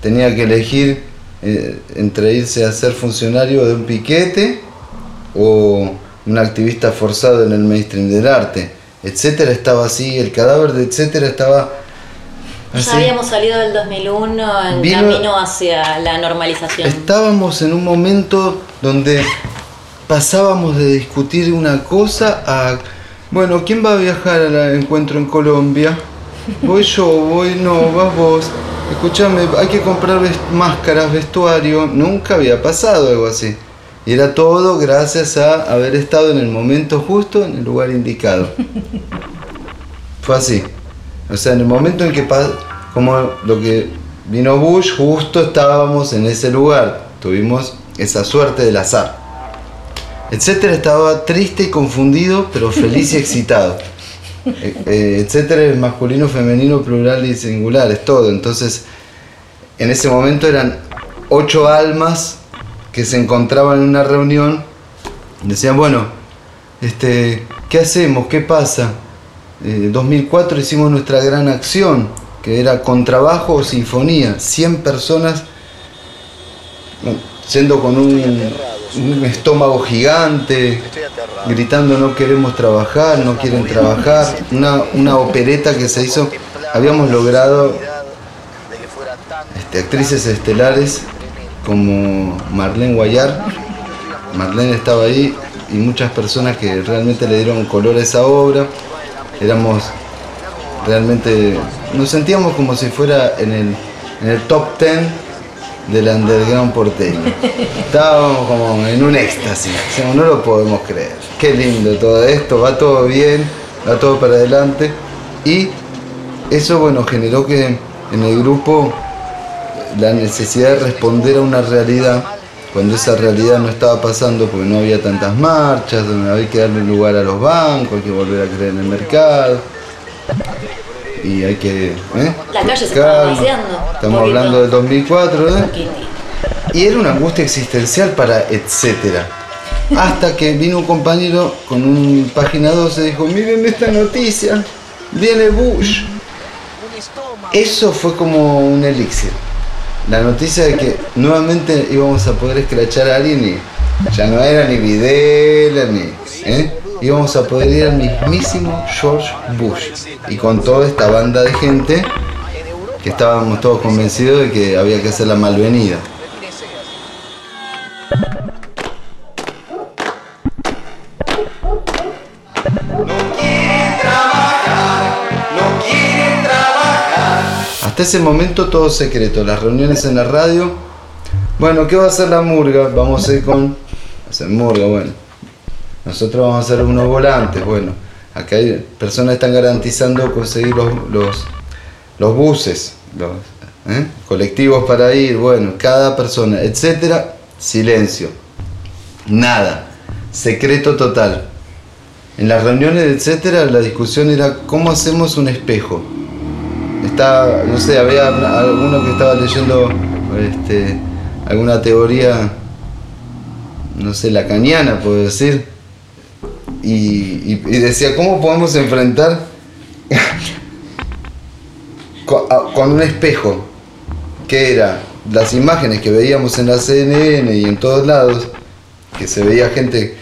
Speaker 1: tenía que elegir eh, entre irse a ser funcionario de un piquete o un activista forzado en el mainstream del arte. Etcétera estaba así, el cadáver de etcétera estaba
Speaker 3: Ya
Speaker 1: así.
Speaker 3: habíamos salido del 2001 en
Speaker 1: Vino-
Speaker 3: camino hacia la normalización.
Speaker 1: Estábamos en un momento donde pasábamos de discutir una cosa a, bueno, ¿quién va a viajar al encuentro en Colombia? Voy yo, voy, no, vas vos. Escúchame, hay que comprar máscaras, vestuario. Nunca había pasado algo así. Y era todo gracias a haber estado en el momento justo, en el lugar indicado. Fue así. O sea, en el momento en que pa- como lo que vino Bush, justo estábamos en ese lugar. Tuvimos esa suerte del azar. Etcétera estaba triste y confundido, pero feliz y excitado. Eh, eh, etcétera es masculino, femenino, plural y singular, es todo. Entonces, en ese momento eran ocho almas que se encontraban en una reunión. Decían, bueno, este, ¿qué hacemos? ¿Qué pasa? En 2004 hicimos nuestra gran acción, que era contrabajo o sinfonía. 100 personas yendo con un, un estómago gigante, gritando no queremos trabajar, no quieren trabajar. Una, una opereta que se hizo, habíamos logrado este, actrices estelares como Marlene Guayar. Marlene estaba ahí y muchas personas que realmente le dieron color a esa obra. Éramos realmente, nos sentíamos como si fuera en el, en el top 10 del underground porteño. Estábamos como en un éxtasis, no lo podemos creer. Qué lindo todo esto, va todo bien, va todo para adelante. Y eso bueno generó que en el grupo la necesidad de responder a una realidad cuando esa realidad no estaba pasando porque no había tantas marchas, donde había que darle lugar a los bancos, hay que volver a creer en el mercado. Y hay que... ¿eh?
Speaker 3: La calle se vaciando.
Speaker 1: Estamos hablando del 2004, ¿eh? Y era una angustia existencial para etcétera. Hasta que vino un compañero con un página 12 y dijo, miren esta noticia, viene Bush. Eso fue como un elixir. La noticia de que nuevamente íbamos a poder escrachar a alguien y ya no era ni Videla ni... ¿eh? Íbamos a poder ir al mismísimo George Bush. Y con toda esta banda de gente que estábamos todos convencidos de que había que hacer la malvenida. Hasta ese momento todo secreto, las reuniones en la radio. Bueno, ¿qué va a hacer la murga? Vamos a ir con... Hacer murga, bueno. Nosotros vamos a hacer unos volantes, bueno. acá hay personas que están garantizando conseguir los, los, buses, los ¿eh? colectivos para ir, bueno, cada persona, etcétera, silencio, nada, secreto total. En las reuniones, etcétera, la discusión era cómo hacemos un espejo. Está, no sé, había alguno que estaba leyendo este, alguna teoría, no sé, lacaniana, puedo decir, y, y- decía, ¿cómo podemos enfrentar con, con un espejo? Que era las imágenes que veíamos en la CNN y en todos lados, que se veía gente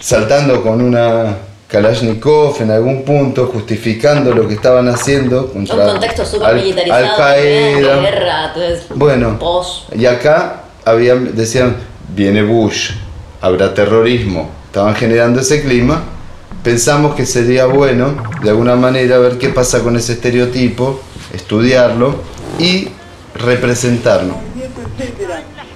Speaker 1: saltando con una Kalashnikov en algún punto, justificando lo que estaban haciendo
Speaker 3: Un
Speaker 1: contra
Speaker 3: contexto súper
Speaker 1: Al-
Speaker 3: militarizado,
Speaker 1: Al-Qaeda.
Speaker 3: también, guerra, entonces,
Speaker 1: Bueno,
Speaker 3: pos.
Speaker 1: y acá habían, decían, viene Bush, habrá terrorismo. Estaban generando ese clima. Pensamos que sería bueno, de alguna manera, ver qué pasa con ese estereotipo, estudiarlo y representarlo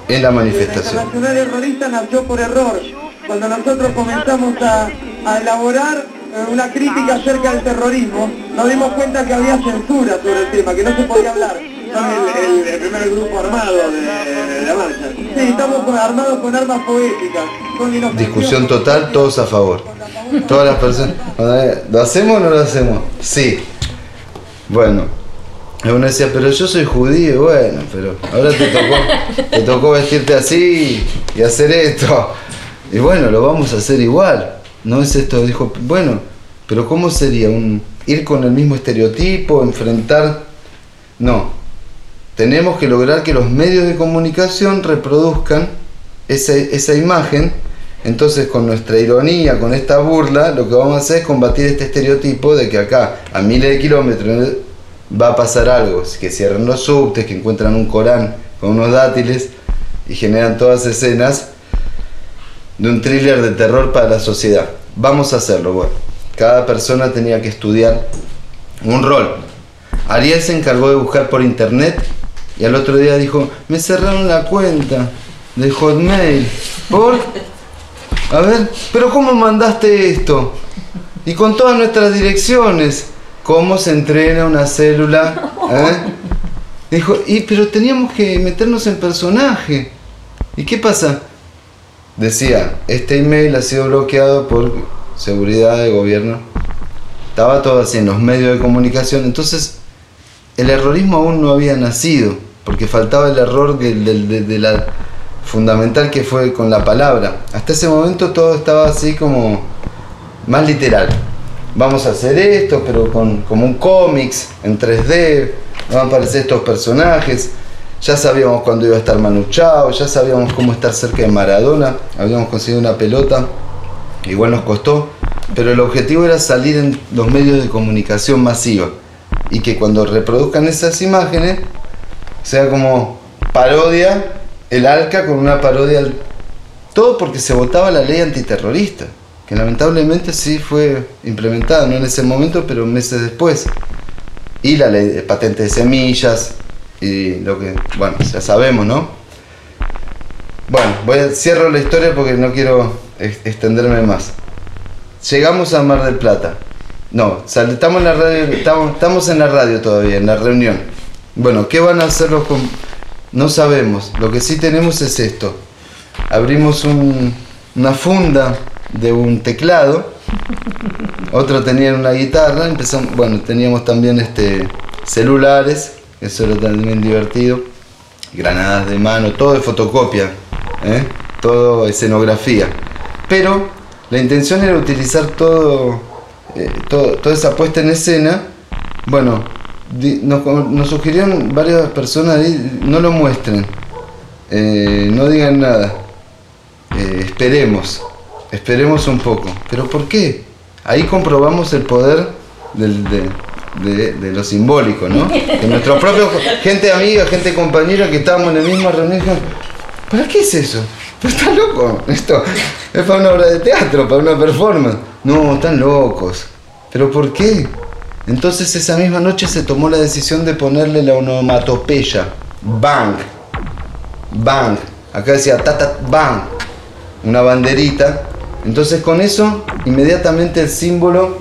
Speaker 1: en la manifestación.
Speaker 12: Internacional Errorista nació por error. Cuando nosotros comenzamos a, a elaborar eh, una crítica acerca del terrorismo, nos dimos cuenta que había censura sobre el tema, que no se podía hablar. Son el, el- primer grupo armado de, la marcha. Sí, estamos armados con armas poéticas.
Speaker 1: Discusión total, todos a favor. Todas las personas. ¿Lo hacemos o no lo hacemos? Sí. Bueno. Uno decía, pero yo soy judío, bueno, pero ahora te tocó, te tocó vestirte así y hacer esto. Y bueno, lo vamos a hacer igual. No es esto, dijo, bueno, pero ¿cómo sería? Un, ¿Ir con el mismo estereotipo? ¿Enfrentar? No. Tenemos que lograr que los medios de comunicación reproduzcan esa, esa imagen. Entonces, con nuestra ironía, con esta burla, lo que vamos a hacer es combatir este estereotipo de que acá, a miles de kilómetros, va a pasar algo. Que cierran los subtes, que encuentran un Corán con unos dátiles y generan todas escenas de un thriller de terror para la sociedad. Vamos a hacerlo, bueno. Cada persona tenía que estudiar un rol. Ariel se encargó de buscar por internet y al otro día dijo, me cerraron la cuenta de Hotmail. ¿Por? A ver, pero ¿cómo mandaste esto? Y con todas nuestras direcciones. ¿Cómo se entrena una célula? ¿Eh? Dijo, y pero teníamos que meternos en personaje. ¿Y qué pasa? Decía, este email ha sido bloqueado por seguridad de gobierno. Estaba todo así en los medios de comunicación. Entonces, el errorismo aún no había nacido, porque faltaba el error de la fundamental que fue con la palabra. Hasta ese momento todo estaba así como más literal. Vamos a hacer esto, pero con como un cómics en 3D, van a aparecer estos personajes. Ya sabíamos cuándo iba a estar Manu Chao, ya sabíamos cómo estar cerca de Maradona, habíamos conseguido una pelota, igual nos costó, pero el objetivo era salir en los medios de comunicación masiva y que cuando reproduzcan esas imágenes sea como parodia el ALCA con una parodia todo porque se votaba la ley antiterrorista que lamentablemente sí fue implementada no en ese momento pero meses después. Y la ley de patente de semillas y lo que bueno ya sabemos no bueno cierro la historia porque no quiero ex- extenderme más llegamos a Mar del Plata no, estamos en la radio, estamos, estamos en la radio todavía, en la reunión. Bueno, ¿qué van a hacer los com- No sabemos. Lo que sí tenemos es esto. Abrimos un- una funda de un teclado. Otro tenía una guitarra. Empezamos, bueno, teníamos también este celulares. Eso era también divertido. Granadas de mano, todo de fotocopia. ¿eh? Todo escenografía. Pero la intención era utilizar todo eh, toda esa puesta en escena, bueno, nos, sugirieron varias personas, no lo muestren, eh, no digan nada, eh, esperemos, esperemos un poco. ¿Pero por qué? Ahí comprobamos el poder del- de, de- lo simbólico, ¿no? Que nuestro propio, gente amiga, gente compañera que estábamos en la misma reunión, ¿para qué es eso? Está loco, esto es para una obra de teatro, para una performance. No, están locos. ¿Pero por qué? Entonces esa misma noche se tomó la decisión de ponerle la onomatopeya. Bang. Bang. Acá decía tata bang. Una banderita. Entonces con eso inmediatamente el símbolo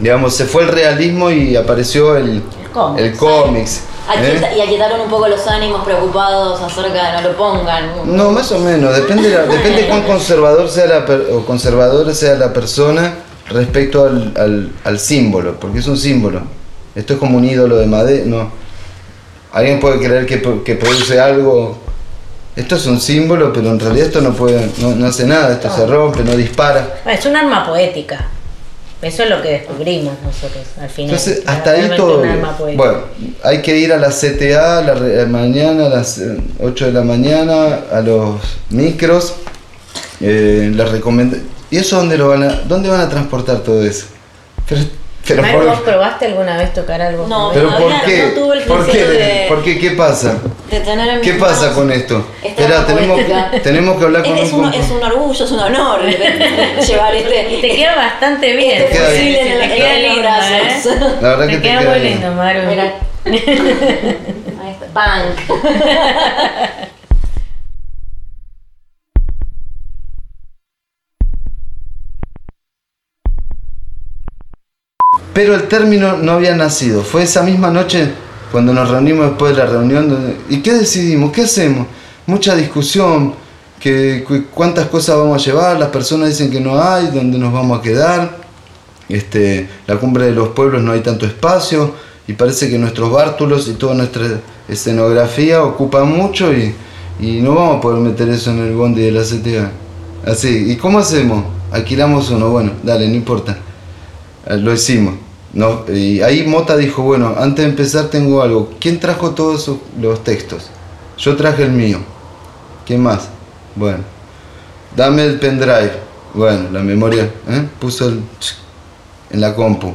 Speaker 1: digamos, se fue el realismo y apareció el,
Speaker 2: cómics.
Speaker 1: el cómics. ¿eh?
Speaker 3: Aquieta- Y aquietaron un poco los ánimos preocupados acerca de no lo pongan.
Speaker 1: No, más o menos, depende, la- depende cuán conservador sea la per- o conservadora sea la persona respecto al, al- al símbolo, porque es un símbolo. Esto es como un ídolo de madera, no. Alguien puede creer que, que produce algo. Esto es un símbolo, pero en realidad esto no puede, no, no hace nada, esto se rompe, no dispara.
Speaker 2: Bueno, es un arma poética. Eso es lo que descubrimos nosotros al final.
Speaker 1: Entonces, hasta ahí todo. Bueno, hay que ir a la CTA a la re- mañana, a las eh, 8 de la mañana, a los micros. Eh, les recomend- ¿Y eso dónde lo van a, dónde van a transportar todo eso? Pero, pero
Speaker 2: Maru,
Speaker 1: por,
Speaker 2: ¿vos probaste alguna vez tocar algo?
Speaker 3: No,
Speaker 1: pero? ¿por
Speaker 3: todavía
Speaker 1: qué?
Speaker 3: no tuve el
Speaker 1: ¿Por qué?
Speaker 3: placer de-
Speaker 1: ¿Por qué? ¿Qué pasa?
Speaker 3: De tener en
Speaker 1: ¿Qué
Speaker 3: mis
Speaker 1: pasa con esto? Espera, tenemos,
Speaker 3: poética.
Speaker 1: tenemos que hablar con
Speaker 3: Es, es
Speaker 1: un
Speaker 3: un, es un orgullo, es un honor llevar este.
Speaker 2: Y te queda bastante bien.
Speaker 3: Este
Speaker 1: queda
Speaker 3: fusil
Speaker 1: bien.
Speaker 3: en, el-
Speaker 2: Te queda
Speaker 3: en los
Speaker 2: lindo,
Speaker 3: brazos.
Speaker 2: ¿eh?
Speaker 1: La verdad
Speaker 2: te
Speaker 1: que te
Speaker 2: queda
Speaker 1: queda
Speaker 2: muy lindo, Maru.
Speaker 3: Mira. Ahí está. Punk.
Speaker 1: Pero el término no había nacido. Fue esa misma noche cuando nos reunimos después de la reunión. ¿Y qué decidimos? ¿Qué hacemos? Mucha discusión. Que, cu- ¿Cuántas cosas vamos a llevar? Las personas dicen que no hay. ¿Dónde nos vamos a quedar? Este, la cumbre de los pueblos no hay tanto espacio. Y parece que nuestros bártulos y toda nuestra escenografía ocupan mucho. Y, y no vamos a poder meter eso en el bondi de la CTA. Así. ¿Y cómo hacemos? Alquilamos uno. Bueno, dale, no importa. Eh, Lo hicimos. No, y ahí Mota dijo, bueno, antes de empezar tengo algo. ¿Quién trajo todos los textos? Yo traje el mío. ¿Quién más? Bueno. Dame el pendrive. Bueno, la memoria. ¿eh? Puso el... en la compu.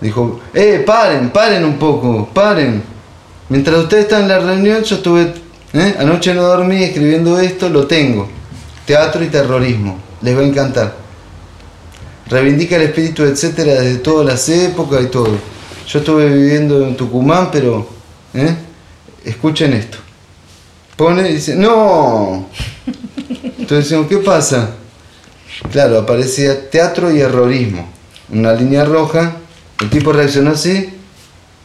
Speaker 1: Dijo, eh, paren, paren un poco, paren. Mientras ustedes están en la reunión, yo estuve... ¿eh? Anoche no dormí escribiendo esto, lo tengo. Teatro y terrorismo. Les va a encantar reivindica el espíritu, etcétera, desde todas las épocas y todo. Yo estuve viviendo en Tucumán, pero ¿eh? escuchen esto. Pone y dice, ¡No! Entonces decimos, ¿qué pasa? Claro, aparecía teatro y errorismo. Una línea roja, el tipo reaccionó así,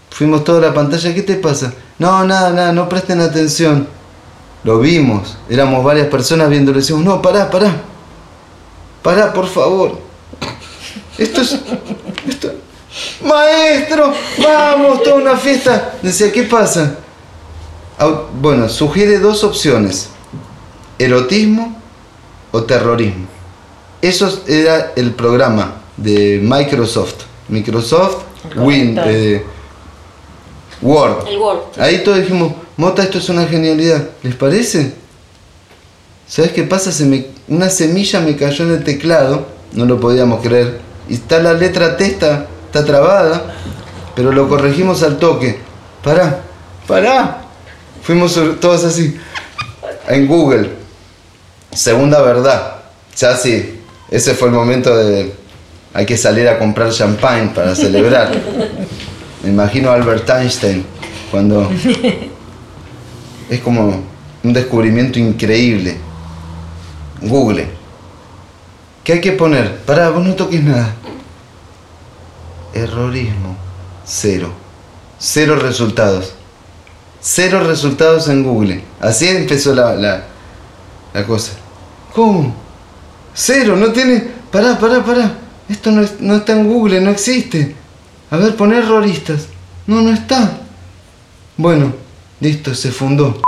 Speaker 1: fuimos toda la pantalla, ¿qué te pasa? No, nada, nada, no presten atención. Lo vimos, éramos varias personas viéndolo, decimos, no, pará, pará. Pará, por favor. Esto es. Esto. ¡Maestro! ¡Vamos! Toda una fiesta. Decía, ¿qué pasa? Bueno, sugiere dos opciones: erotismo o terrorismo. Eso era el programa de Microsoft. Microsoft Win, eh, Word.
Speaker 3: El Word.
Speaker 1: Ahí todos dijimos, Mota, esto es una genialidad. ¿Les parece? ¿Sabes qué pasa? Se me, una semilla me cayó en el teclado, no lo podíamos creer. Y está la letra T, está, está trabada, pero lo corregimos al toque. Pará, pará. Fuimos todos así, en Google. Segunda verdad. Ya sí, ese fue el momento de... Hay que salir a comprar champagne para celebrar. Me imagino a Albert Einstein cuando es como un descubrimiento increíble. Google. ¿Qué hay que poner? Pará, vos no toques nada. Errorismo. Cero. Cero resultados. Cero resultados en Google. Así empezó la, la, la cosa. ¿Cómo? Cero, no tiene... Pará, pará, pará. Esto no, no está en Google, no existe. A ver, poner erroristas. No, no está. Bueno, listo, se fundó.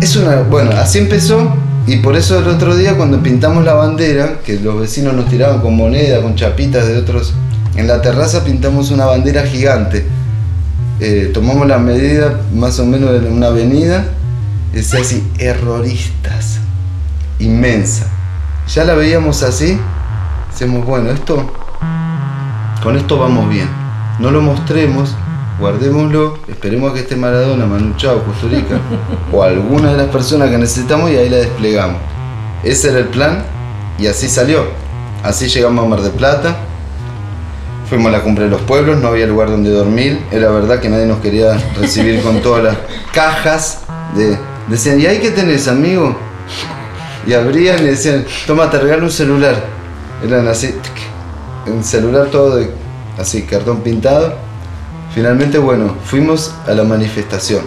Speaker 1: Es una. Bueno, así empezó. Y por eso el otro día, cuando pintamos la bandera, que los vecinos nos tiraban con moneda, con chapitas de otros. En la terraza pintamos una bandera gigante. Eh, tomamos la medida más o menos de una avenida. Decía así: erroristas. Inmensa. Ya la veíamos así. Decíamos, bueno, esto. Con esto vamos bien. No lo mostremos, guardémoslo, esperemos a que esté Maradona, Manu Chao, Custurica o alguna de las personas que necesitamos y ahí la desplegamos. Ese era el plan y así salió. Así llegamos a Mar del Plata. Fuimos a la cumbre de los pueblos, no había lugar donde dormir. Era verdad que nadie nos quería recibir con todas las cajas de, Decían, ¿y ahí qué tenés, amigo? Y abrían y decían, toma, te regalo un celular. Eran así, un celular todo de, así, cartón pintado. Finalmente, bueno, fuimos a la manifestación.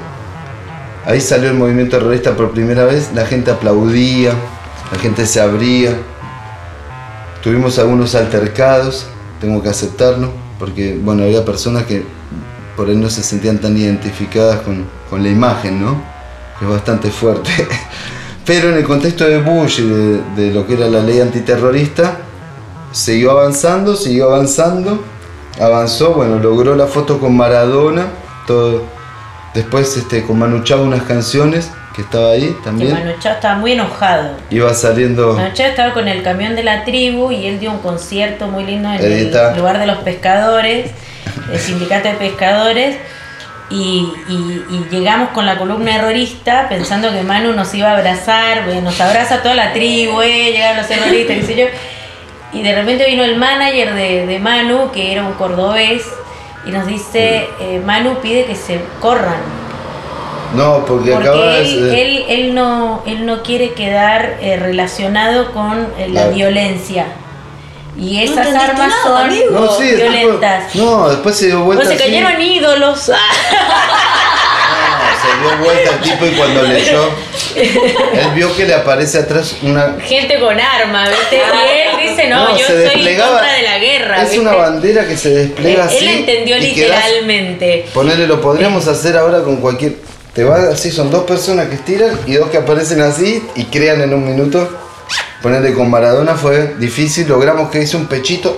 Speaker 1: Ahí salió el movimiento terrorista por primera vez, la gente aplaudía, la gente se abría. Tuvimos algunos altercados, tengo que aceptarlo, porque bueno, había personas que por ahí no se sentían tan identificadas con, con la imagen, ¿no? Que es bastante fuerte. Pero en el contexto de Bush y de, de lo que era la ley antiterrorista, siguió avanzando, siguió avanzando, avanzó, bueno, logró la foto con Maradona, todo. Después este, con Manu Chao unas canciones que estaba ahí
Speaker 2: Que
Speaker 1: también.
Speaker 2: Manu Chao estaba muy enojado.
Speaker 1: Iba saliendo.
Speaker 2: Manu Chao estaba con el camión de la tribu y él dio un concierto muy lindo en
Speaker 1: Edita.
Speaker 2: el lugar de los pescadores, el sindicato de pescadores. Y, y- y llegamos con la columna errorista pensando que Manu nos iba a abrazar, nos abraza toda la tribu, eh, llegaron los erroristas, qué sé yo. Y de repente vino el manager de, de Manu, que era un cordobés, y nos dice, eh, Manu pide que se corran,
Speaker 1: No, porque, acaba
Speaker 2: porque
Speaker 1: de.
Speaker 2: él, él, él no, él no quiere quedar eh, relacionado con eh, la
Speaker 1: Claro.
Speaker 2: violencia. Y esas armas
Speaker 3: nada,
Speaker 2: son
Speaker 3: amigo.
Speaker 1: No, sí, después-
Speaker 2: violentas.
Speaker 1: No, después se dio vuelta.
Speaker 2: Pues se
Speaker 1: así.
Speaker 2: cayeron ídolos.
Speaker 1: Se dio vuelta el tipo y cuando leyó, él vio que le aparece atrás una.
Speaker 2: Gente con armas, ¿viste? Y él dice, no,
Speaker 1: No,
Speaker 2: yo estoy en
Speaker 1: desplegaba-
Speaker 2: contra de la guerra.
Speaker 1: Es
Speaker 2: ¿viste?
Speaker 1: una bandera que se despliega así.
Speaker 2: Él entendió
Speaker 1: y quedás-
Speaker 2: literalmente.
Speaker 1: Ponele, lo podríamos hacer ahora con cualquier. Te va así, son dos personas que estiran y dos que aparecen así y crean en un minuto. Ponerle con Maradona fue difícil, logramos que hizo un pechito,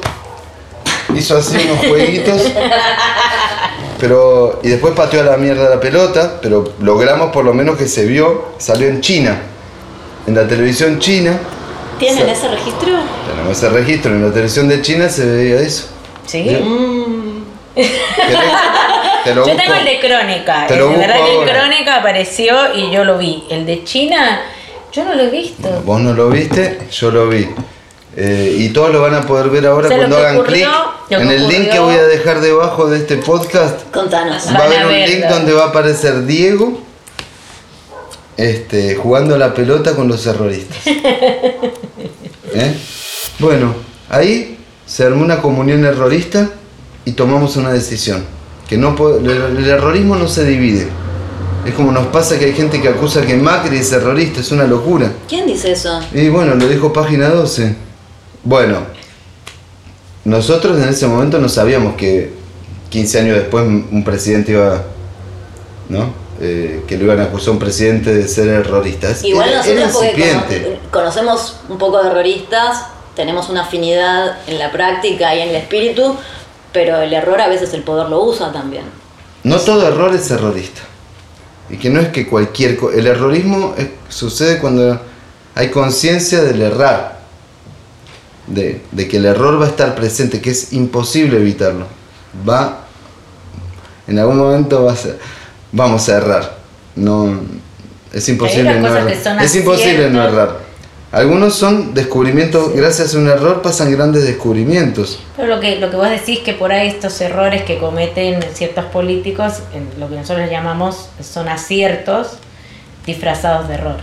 Speaker 1: hizo así unos jueguitos, pero y después pateó a la mierda la pelota, pero logramos por lo menos que se vio, salió en China, en la televisión china,
Speaker 3: ¿Tienen ese registro?
Speaker 1: tenemos ese registro, en la televisión de China se veía eso.
Speaker 2: ¿Sí?
Speaker 1: Lo
Speaker 2: Yo tengo el de Crónica.
Speaker 1: Te lo
Speaker 2: de verdad que. Crónica apareció y yo lo vi. El de China, yo no lo he visto.
Speaker 1: Vos no lo viste, yo lo vi. Eh, y todos lo van a poder ver ahora
Speaker 2: O sea, lo
Speaker 1: cuando hagan clic en el link que voy a dejar debajo de este podcast.
Speaker 3: Contanos.
Speaker 1: Va a haber un link donde va a aparecer Diego este, jugando la pelota con los terroristas. ¿Eh? Bueno, ahí se armó una comunión errorista y tomamos una decisión. Que no el, el errorismo no se divide. Es como nos pasa que hay gente que acusa que Macri es terrorista, es una locura.
Speaker 3: ¿Quién dice eso?
Speaker 1: Y bueno, lo dijo página 12. Bueno, nosotros en ese momento no sabíamos que 15 años después un presidente iba, ¿no? Eh, que lo iban a acusar a un presidente de ser terrorista. Es-
Speaker 3: Igual
Speaker 1: era- era
Speaker 3: nosotros porque
Speaker 1: incipiente.
Speaker 3: cono- conocemos un poco de terroristas, tenemos una afinidad en la práctica y en el espíritu, pero el error a veces el poder lo usa también.
Speaker 1: No todo error es terrorista. Y que no es que cualquier... co- El errorismo es- sucede cuando hay conciencia del errar. De, de que el error va a estar presente, que es imposible evitarlo. Va... En algún momento va a ser- vamos a errar. No, es imposible no errar. Es imposible no errar. Algunos son descubrimientos, gracias a un error pasan grandes descubrimientos.
Speaker 2: Pero lo que, lo que vos decís que por ahí estos errores que cometen ciertos políticos, en lo que nosotros llamamos son aciertos disfrazados de error.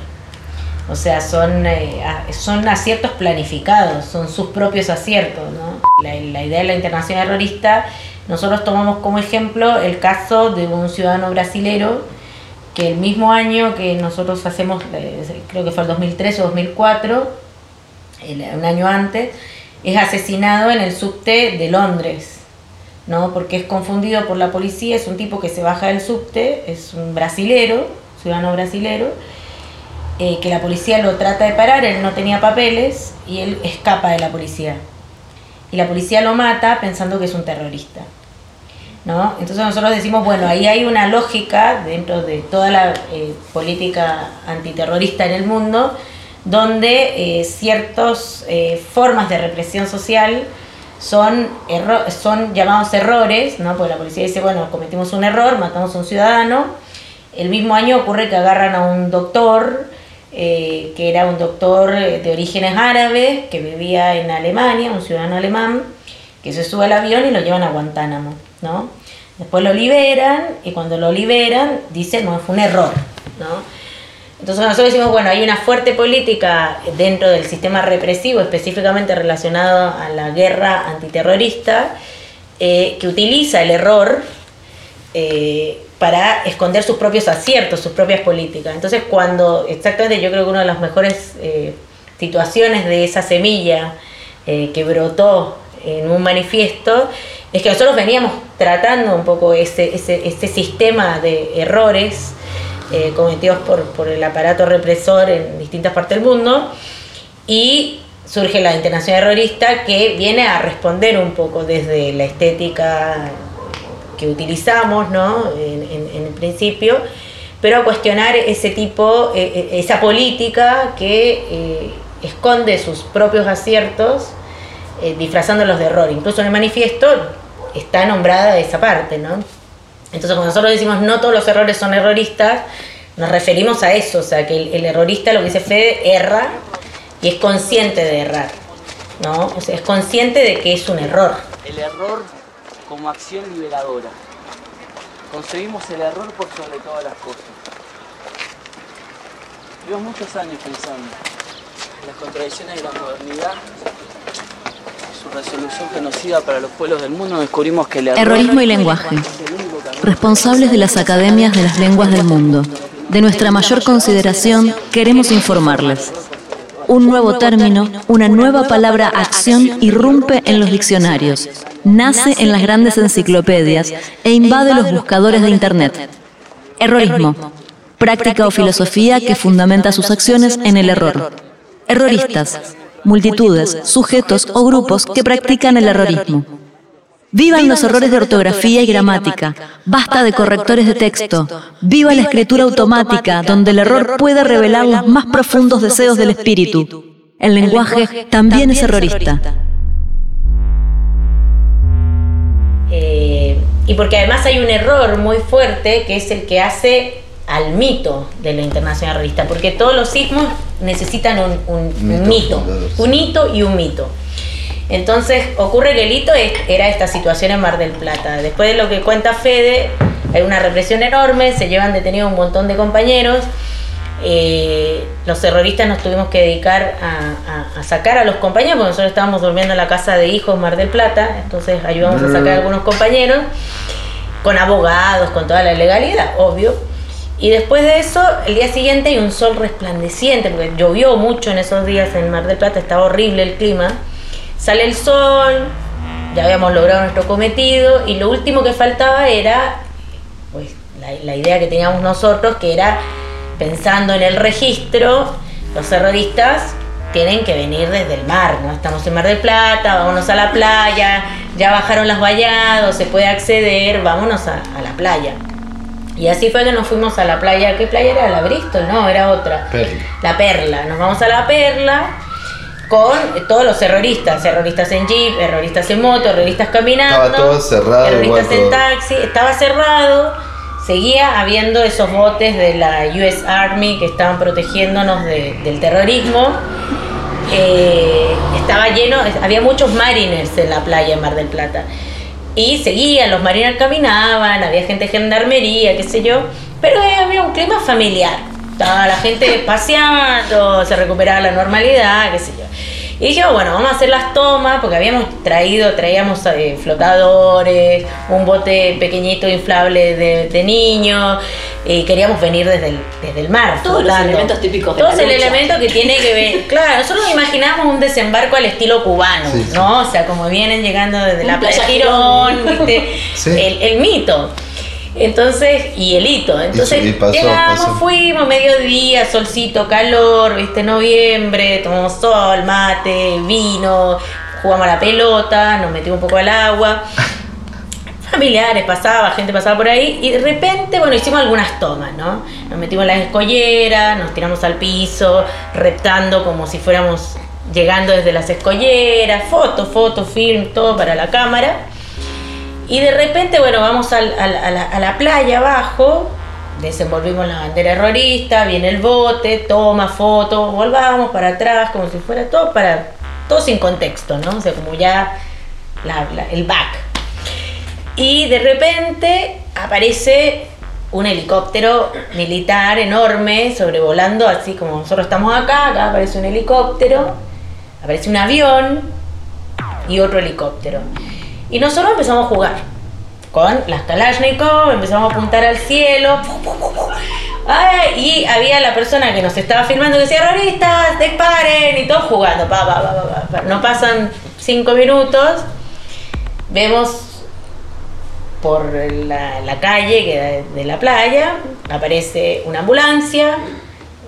Speaker 2: O sea, son, eh, son aciertos planificados, son sus propios aciertos. ¿no? La, idea de la internacional terrorista, nosotros tomamos como ejemplo el caso de un ciudadano brasilero que el mismo año que nosotros hacemos, eh, creo que fue el 2003 o 2004, el- un año antes, es asesinado en el subte de Londres, ¿no? Porque es confundido por la policía, es un tipo que se baja del subte, es un brasilero, ciudadano brasilero, eh, que la policía lo trata de parar, él no tenía papeles y él escapa de la policía. Y la policía lo mata pensando que es un terrorista. ¿no? Entonces nosotros decimos, bueno, ahí hay una lógica dentro de toda la eh, política antiterrorista en el mundo, donde eh, ciertas eh, formas de represión social son, son llamados errores, ¿no? porque la policía dice, bueno, cometimos un error, matamos a un ciudadano, el mismo año ocurre que agarran a un doctor, eh, que era un doctor eh, de orígenes árabes, que vivía en Alemania, un ciudadano alemán, que se sube al avión y lo llevan a Guantánamo, ¿no? Después lo liberan y cuando lo liberan dicen, no, fue un error, ¿no? Entonces nosotros decimos, bueno, hay una fuerte política dentro del sistema represivo, específicamente relacionado a la guerra antiterrorista, eh, que utiliza el error eh, para esconder sus propios aciertos, sus propias políticas. Entonces cuando, exactamente yo creo que una de las mejores eh, situaciones de esa semilla que brotó en un manifiesto, es que nosotros veníamos tratando un poco ese, sistema de errores eh, cometidos por, el aparato represor en distintas partes del mundo y surge la Internacional Terrorista que viene a responder un poco desde la estética que utilizamos ¿no? en, el principio, pero a cuestionar ese tipo, eh, eh, esa política que esconde sus propios aciertos disfrazándolos de error. Incluso en el manifiesto está nombrada esa parte, ¿no? Entonces, cuando nosotros decimos no todos los errores son erroristas, nos referimos a eso, o sea, que el, errorista, lo que dice Fede, erra y es consciente de errar, ¿no? Es consciente de que es un error.
Speaker 13: El error como acción liberadora. Concebimos el error por sobre todas las cosas. Llevo muchos años pensando en las contradicciones de la modernidad resolución genocida para los pueblos del mundo, descubrimos que el
Speaker 4: Errorismo y lenguaje. Responsables de las academias de las lenguas del mundo. De nuestra mayor consideración, queremos informarles. Un nuevo término, una nueva palabra acción irrumpe en los diccionarios, nace en las grandes enciclopedias e invade los buscadores de Internet. Errorismo, práctica o filosofía que fundamenta sus acciones en el error. Erroristas, multitudes, sujetos o grupos que practican el errorismo. Vivan los errores de ortografía y gramática. Basta de correctores de texto. Viva la escritura automática, donde el error puede revelar los más profundos deseos del espíritu. El lenguaje también es errorista.
Speaker 2: Eh, y porque además hay un error muy fuerte que es el que hace al mito de la internacional revista, porque todos los sismos necesitan un, mito, un hito y un mito. Entonces ocurre que el hito era esta situación en Mar del Plata. Después de lo que cuenta Fede, hay una represión enorme, se llevan detenidos un montón de compañeros. Eh, los terroristas nos tuvimos que dedicar a, sacar a los compañeros, porque nosotros estábamos durmiendo en la casa de hijos Mar del Plata, entonces ayudamos a sacar a algunos compañeros, con abogados, con toda la legalidad, obvio. Y después de eso, el día siguiente hay un sol resplandeciente, porque llovió mucho en esos días en Mar del Plata, estaba horrible el clima. Sale el sol, ya habíamos logrado nuestro cometido, y lo último que faltaba era pues, la, idea que teníamos nosotros, que era pensando en el registro, los terroristas tienen que venir desde el mar, ¿no? Estamos en Mar del Plata, vámonos a la playa, ya bajaron los vallados, se puede acceder, vámonos a la playa. Y así fue que nos fuimos a la playa. ¿Qué playa era? La Bristol, no, era otra.
Speaker 1: Perla.
Speaker 2: La Perla. Nos vamos a la Perla con todos los terroristas, terroristas en jeep, terroristas en moto, terroristas caminando,
Speaker 1: estaba todo cerrado,
Speaker 2: terroristas en taxi, estaba cerrado, seguía habiendo esos botes de la US Army que estaban protegiéndonos del terrorismo, eh, estaba lleno, había muchos mariners en la playa en Mar del Plata. Y seguían, los marinos caminaban, había gente de gendarmería, qué sé yo, pero había un clima familiar. Estaba la gente paseando, se recuperaba la normalidad, qué sé yo. Y dijimos, bueno, vamos a hacer las tomas, porque habíamos traído, traíamos eh, flotadores, un bote pequeñito inflable de, de niños, y queríamos venir desde el, desde el mar.
Speaker 3: Todos los elementos típicos
Speaker 2: Todos el elemento que tiene que ver. Claro, nosotros nos imaginamos un desembarco al estilo cubano, ¿no? O sea, como vienen llegando desde la playa Girón, ¿viste? El, el mito. Entonces, y el hito. Entonces, llegamos, fuimos, mediodía, solcito, calor, viste, noviembre, tomamos sol, mate, vino, jugamos a la pelota, nos metimos un poco al agua. Familiares, pasaba, gente pasaba por ahí, y de repente, bueno, hicimos algunas tomas, ¿no? Nos metimos en las escolleras, nos tiramos al piso, reptando como si fuéramos llegando desde las escolleras, fotos, fotos, film, todo para la cámara. Y de repente, bueno, vamos a, la, playa abajo, desenvolvimos la bandera errorista, viene el bote, toma foto, volvamos para atrás, como si fuera todo para todo sin contexto, ¿no? O sea, como ya el back. Y de repente aparece un helicóptero militar enorme sobrevolando, así como nosotros estamos acá, acá aparece un helicóptero, aparece un avión y otro helicóptero. Y nosotros empezamos a jugar con las Kalashnikov, empezamos a apuntar al cielo. Y había la persona que nos estaba filmando que decía, terroristas, disparen, y todos jugando. Pa, pa, pa. No pasan cinco minutos, vemos por la, la calle que de, de la playa, aparece una ambulancia,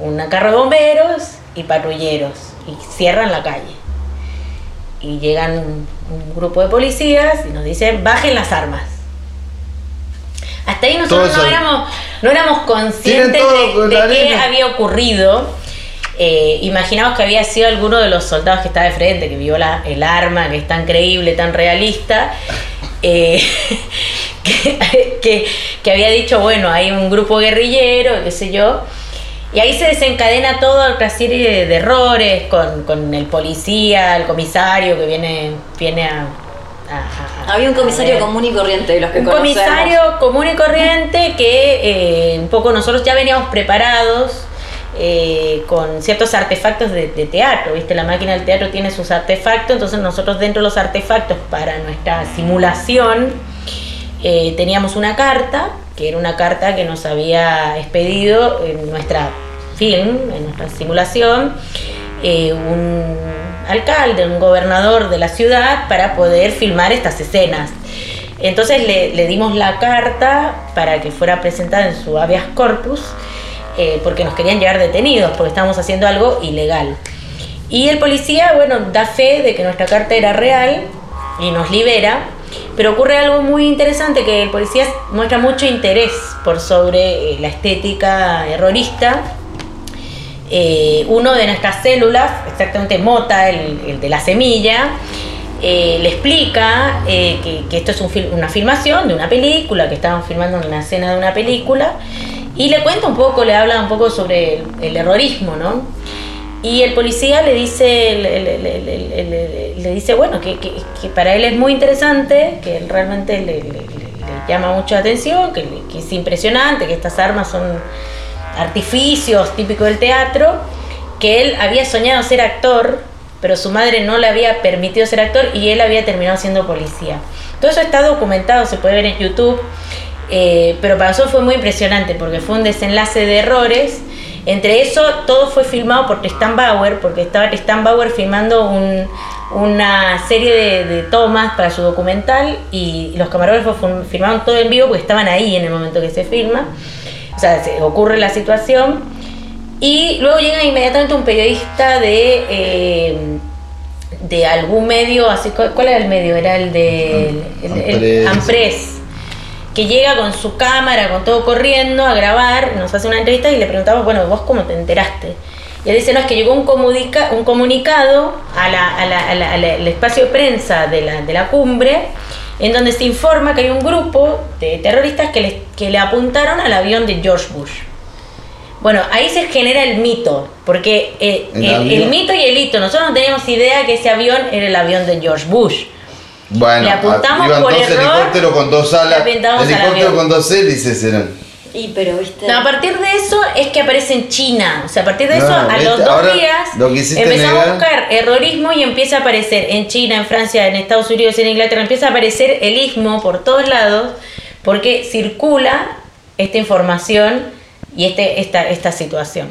Speaker 2: un carro de bomberos y patrulleros, y cierran la calle. Y llegan un, un grupo de policías y nos dicen, bajen las armas. Hasta ahí nosotros no éramos, no éramos conscientes
Speaker 1: todo
Speaker 2: de, qué había ocurrido. Eh, imaginamos que había sido alguno de los soldados que estaba de frente, que vio la- el arma, que es tan creíble, tan realista, eh, que, que- que había dicho, bueno, hay un grupo guerrillero, qué sé yo. Y ahí se desencadena toda otra serie de, de errores con, con el policía, el comisario que viene, viene a, a- a-
Speaker 3: Había un comisario
Speaker 2: a
Speaker 3: común y corriente de los que
Speaker 2: Un
Speaker 3: conocemos.
Speaker 2: comisario común y corriente que eh, un poco nosotros ya veníamos preparados eh, con ciertos artefactos de, de teatro, ¿viste? La máquina del teatro tiene sus artefactos, entonces nosotros dentro de los artefactos para nuestra simulación eh, teníamos una carta, que era una carta que nos había expedido en nuestra film, en nuestra simulación, eh, un alcalde, un gobernador de la ciudad para poder filmar estas escenas. Entonces le, le dimos la carta para que fuera presentada en su habeas corpus, eh, porque nos querían llevar detenidos, porque estábamos haciendo algo ilegal. Y el policía, bueno, da fe de que nuestra carta era real y nos libera, pero ocurre algo muy interesante, que el policía muestra mucho interés por sobre eh, la estética errorista. Eh, uno de nuestras células, exactamente Mota, el, de la semilla, eh, le explica eh, que, esto es un una filmación de una película, que estaban filmando una escena de una película, y le cuenta un poco, le habla un poco sobre el, el errorismo, ¿no? Y el policía le dice, le, dice bueno, que, para él es muy interesante, que él realmente le, llama mucho la atención, que es impresionante, que estas armas son artificios típicos del teatro, que él había soñado ser actor, pero su madre no le había permitido ser actor y él había terminado siendo policía. Todo eso está documentado, se puede ver en YouTube, eh, pero para nosotros fue muy impresionante porque fue un desenlace de errores. Entre eso, todo fue filmado por Tristan Bauer, porque estaba Tristan Bauer filmando un- una serie de, tomas para su documental y los camarógrafos filmaron todo en vivo porque estaban ahí en el momento que se filma. O sea, se ocurre la situación. Y luego llega inmediatamente un periodista de, eh, de algún medio, así ¿cuál era el medio? Era el de el- el- que llega con su cámara, con todo corriendo a grabar, nos hace una entrevista y le preguntamos, bueno, ¿vos cómo te enteraste? Y él dice, no, es que llegó un, comunica- un comunicado a la- a la- a la- a la- al espacio de prensa de la, de la cumbre, en donde se informa que hay un grupo de terroristas que le, que le apuntaron al avión de George Bush. Bueno, ahí se genera el mito, porque eh,
Speaker 1: El
Speaker 2: el,
Speaker 1: avión.
Speaker 2: el mito y el hito, nosotros no teníamos idea que ese avión era el avión de George Bush.
Speaker 1: Bueno,
Speaker 2: Le apuntamos
Speaker 1: iban
Speaker 2: por
Speaker 1: dos
Speaker 2: error,
Speaker 1: helicópteros con dos alas. Helicóptero con dos hélices eran.
Speaker 3: Y pero, viste.
Speaker 2: No, a partir de eso es que aparece en China. O sea, a partir de eso, a los dos días,
Speaker 1: lo
Speaker 2: empezamos a buscar errorismo y empieza a aparecer en China, en Francia, en Estados Unidos, en Inglaterra, empieza a aparecer el ismo por todos lados, porque circula esta información y este, esta, esta situación.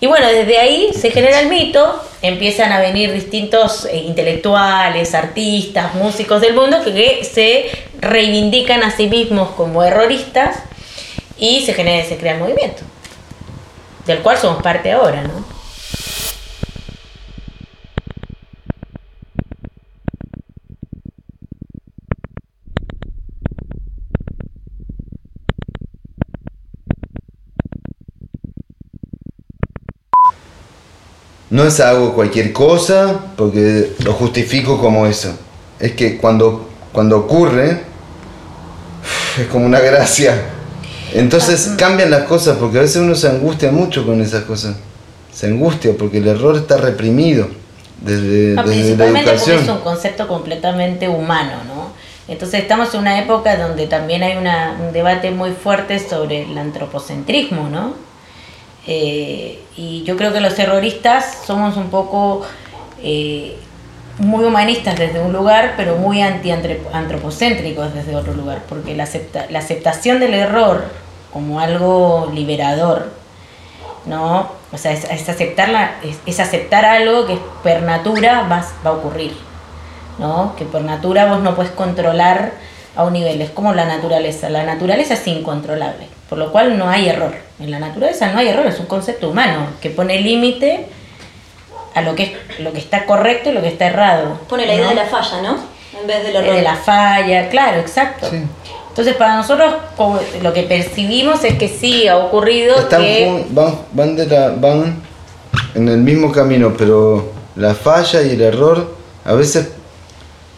Speaker 2: Y bueno, desde ahí se genera el mito, empiezan a venir distintos eh, intelectuales, artistas, músicos del mundo que, que se reivindican a sí mismos como erroristas y se genera, se crea el movimiento, del cual somos parte ahora, ¿no?
Speaker 1: No es algo cualquier cosa, porque lo justifico como eso. Es que cuando, cuando ocurre, es como una gracia. Entonces cambian las cosas, porque a veces uno se angustia mucho con esas cosas. Se angustia porque el error está reprimido desde,
Speaker 2: Ah,
Speaker 1: desde la
Speaker 2: principalmente porque es
Speaker 1: educación.
Speaker 2: un concepto completamente humano, ¿no? Entonces estamos en una época donde también hay una- un debate muy fuerte sobre el antropocentrismo, ¿no? Eh, y yo creo que los terroristas somos un poco eh, muy humanistas desde un lugar, pero muy anti-antropocéntricos desde otro lugar, porque la, acepta- la aceptación del error como algo liberador, ¿no? O sea, es, es aceptarla, es, es aceptar algo que per natura va, va a ocurrir, ¿no? Que por natura vos no puedes controlar a un nivel, es como la naturaleza, la naturaleza es incontrolable, por lo cual no hay error. En la naturaleza no hay error, es un concepto humano que pone límite a lo que, es, lo que está correcto y lo que está errado.
Speaker 3: Pone la idea de la falla, ¿no? En vez del
Speaker 2: Eh,
Speaker 3: error.
Speaker 2: de la falla, claro, exacto. Entonces para nosotros como lo que percibimos es que sí ha ocurrido
Speaker 1: Están
Speaker 2: que
Speaker 1: van, van, de la, van en el mismo camino, pero la falla y el error, a veces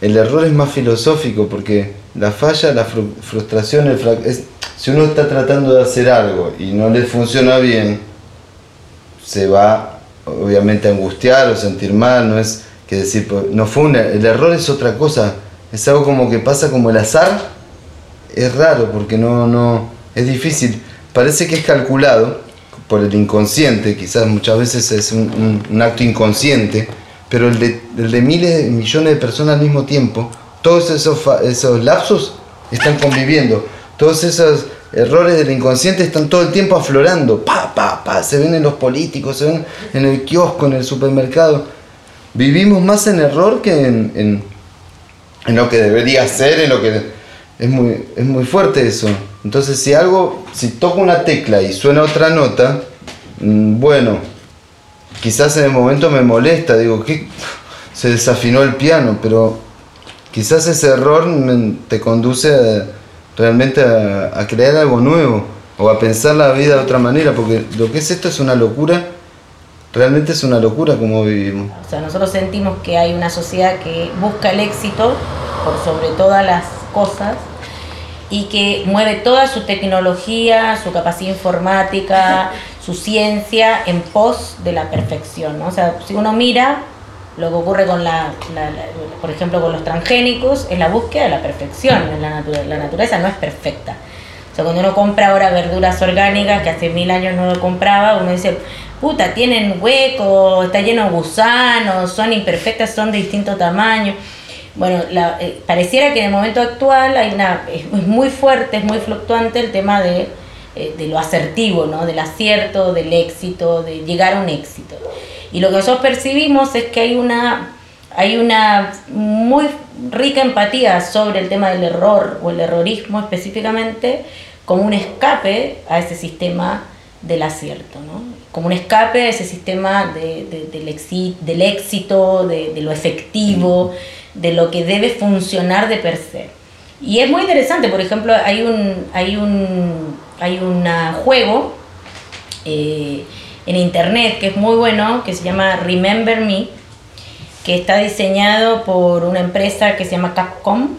Speaker 1: el error es más filosófico porque la falla, la fru- frustración, el es, si uno está tratando de hacer algo y no le funciona bien, se va obviamente a angustiar o sentir mal, no es que decir, pues, no fue una- el error es otra cosa, es algo como que pasa como el azar, es raro porque no, no, es difícil, parece que es calculado por el inconsciente, quizás muchas veces es un, acto inconsciente, pero el de, el de miles millones de personas al mismo tiempo, todos esos, esos lapsos están conviviendo, todos esos errores del inconsciente están todo el tiempo aflorando, pa, pa, pa, se ven en los políticos, se ven en el kiosco, en el supermercado. Vivimos más en error que en, en, en lo que debería ser, en lo que es muy, es muy fuerte eso. Entonces si algo, si toco una tecla y suena otra nota, mm, bueno, quizás en el momento me molesta, digo, que se desafinó el piano, pero quizás ese error te conduce a- realmente a, a crear algo nuevo o a pensar la vida de otra manera, porque lo que es esto es una locura, realmente es una locura como vivimos.
Speaker 2: O sea, nosotros sentimos que hay una sociedad que busca el éxito por sobre todas las cosas y que mueve toda su tecnología, su capacidad informática, su ciencia en pos de la perfección. ¿no? O sea, si uno mira lo que ocurre con la, la- la- por ejemplo, con los transgénicos, es la búsqueda de la perfección en la naturaleza. La naturaleza no es perfecta. O sea, cuando uno compra ahora verduras orgánicas, que hace mil años no lo compraba, uno dice, puta, tienen huecos, está lleno de gusanos, son imperfectas, son de distinto tamaño. Bueno, la- eh, pareciera que en el momento actual hay una, es, muy fuerte, es muy fluctuante el tema de, eh, de lo asertivo, ¿no? del acierto, del éxito, de llegar a un éxito. Y lo que nosotros percibimos es que hay una, hay una muy rica empatía sobre el tema del error o el errorismo específicamente como un escape a ese sistema del acierto, ¿no? como un escape a ese sistema de- de- del, exi- del éxito, de, de lo efectivo, de lo que debe funcionar de per se. Y es muy interesante, por ejemplo, hay un, hay un, hay un juego eh, en internet que es muy bueno, que se llama Remember Me, que está diseñado por una empresa que se llama Capcom,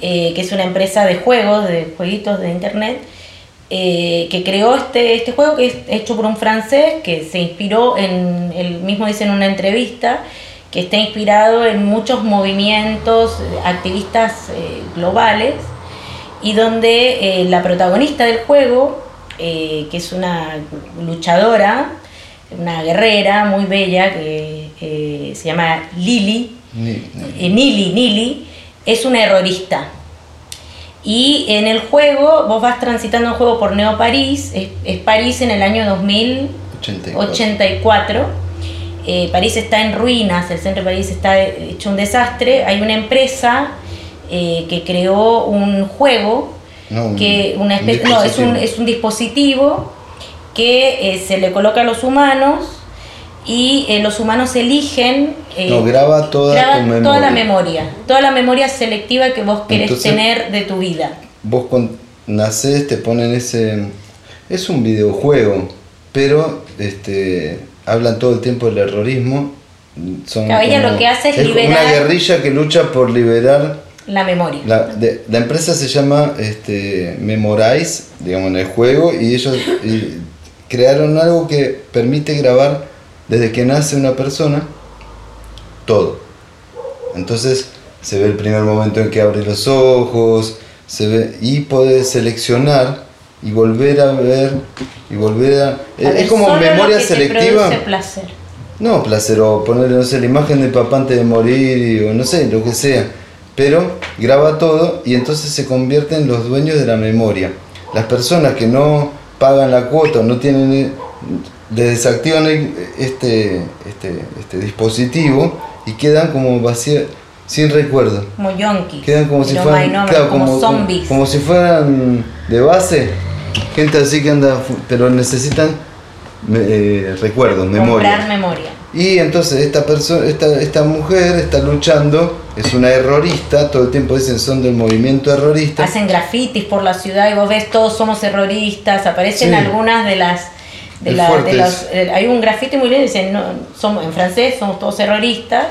Speaker 2: eh, que es una empresa de juegos, de jueguitos de internet, eh, que creó este, este juego que es hecho por un francés que se inspiró en, él mismo dice en una entrevista, que está inspirado en muchos movimientos activistas eh, globales y donde eh, la protagonista del juego, eh, que es una luchadora, una guerrera muy bella que se llama Lily, eh, Nili, Nili, es una errorista. Y en el juego, vos vas transitando un juego por Neo París, es, es París en el año 2084. Eh, París está en ruinas, el centro de París está hecho un desastre. Hay una empresa eh, que creó un juego,
Speaker 1: No,
Speaker 2: que una
Speaker 1: un
Speaker 2: especie, no, es un,
Speaker 1: dispositivo.
Speaker 2: es un dispositivo que eh, se le coloca a los humanos y eh, los humanos eligen eh,
Speaker 1: No, graba toda
Speaker 2: graba
Speaker 1: tu memoria.
Speaker 2: toda la memoria, toda la memoria selectiva que vos querés
Speaker 1: Entonces-
Speaker 2: tener de tu vida.
Speaker 1: Vos cuando nacés te ponen ese... Es un videojuego, pero este, hablan todo el tiempo del errorismo. Son
Speaker 2: Claro, ella
Speaker 1: como-
Speaker 2: lo que hace es liberar-
Speaker 1: una guerrilla que lucha por liberar...
Speaker 2: La memoria.
Speaker 1: La, de- la empresa se llama este, Memorize, digamos, en el juego, y ellos y crearon algo que permite grabar desde que nace una persona todo. Entonces, se ve el primer momento en que abre los ojos, se ve y puede seleccionar y volver a ver y volver a,
Speaker 2: A ver,
Speaker 1: es como
Speaker 2: solo lo
Speaker 1: memoria
Speaker 2: que te
Speaker 1: selectiva.
Speaker 2: produce placer.
Speaker 1: No, placer, o ponerle, no sé, la imagen de papá antes de morir, o no sé, lo que sea. Pero graba todo y entonces se convierte en los dueños de la memoria. Las personas que no pagan la cuota, o no tienen, eh, le desactivan este, este, este dispositivo y quedan como vacías, sin recuerdo.
Speaker 2: Como.
Speaker 1: Quedan como si fueran,
Speaker 2: mainómeros,
Speaker 1: claro,
Speaker 2: como,
Speaker 1: como,
Speaker 2: zombies.
Speaker 1: como si fueran de base, gente así que anda, pero necesitan eh, recuerdos, memoria.
Speaker 2: Comprar memoria.
Speaker 1: Y entonces esta persona, esta, esta mujer está luchando, es una errorista, todo el tiempo dicen son del movimiento errorista.
Speaker 2: Hacen grafitis por la ciudad y vos ves todos somos terroristas. Aparecen
Speaker 1: Sí.
Speaker 2: algunas de las. De la- de los- eh, hay un grafiti muy lindo, dicen, no, somos, en francés somos todos terroristas.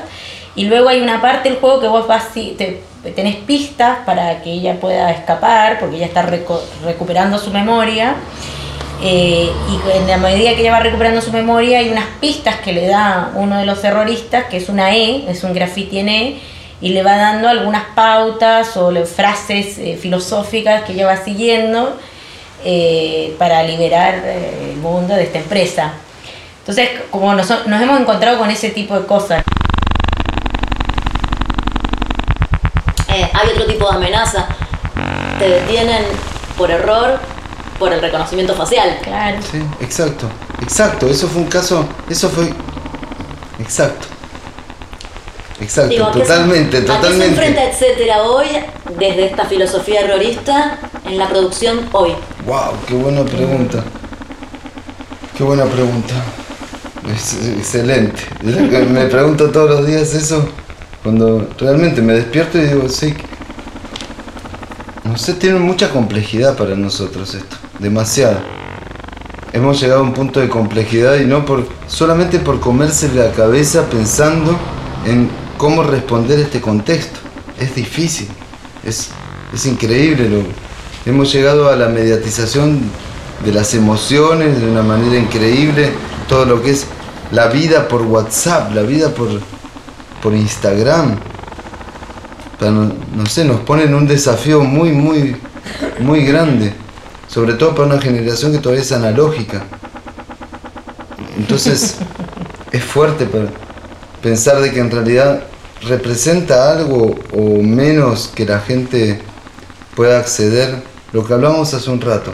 Speaker 2: Y luego hay una parte del juego que vos vas, te, tenés pistas para que ella pueda escapar, porque ella está recuperando su memoria. Eh, y en la medida que ella va recuperando su memoria, hay unas pistas que le da uno de los terroristas, que es una E, es un graffiti en E, y le va dando algunas pautas o frases eh, filosóficas que ella va siguiendo eh, para liberar eh, el mundo de esta empresa. Entonces, como nos hemos encontrado con ese tipo de cosas.
Speaker 3: Eh, hay otro tipo de amenaza. Te detienen por error por el reconocimiento facial.
Speaker 2: Claro.
Speaker 1: Sí, exacto, exacto, eso fue un caso, eso fue exacto. Exacto,
Speaker 3: Digo, ¿a qué se-
Speaker 1: totalmente,
Speaker 3: ¿A qué se
Speaker 1: totalmente.
Speaker 3: enfrenta etcétera hoy desde esta filosofía errorista en la producción hoy?
Speaker 1: Wow, qué buena pregunta. Qué buena pregunta. Es excelente. Me pregunto todos los días eso cuando realmente me despierto y digo, sí. No sé, tiene mucha complejidad para nosotros esto. Demasiado. Hemos llegado a un punto de complejidad y no por solamente por comerse la cabeza pensando en cómo responder este contexto. Es difícil. Es, es increíble. Lo, hemos llegado a la mediatización de las emociones de una manera increíble. Todo lo que es la vida por WhatsApp, la vida por, por Instagram. Pero no, no sé, nos ponen un desafío muy, muy, muy grande. Sobre todo para una generación que todavía es analógica. Entonces, es fuerte para pensar de que en realidad representa algo o menos que la gente pueda acceder, lo que hablamos hace un rato,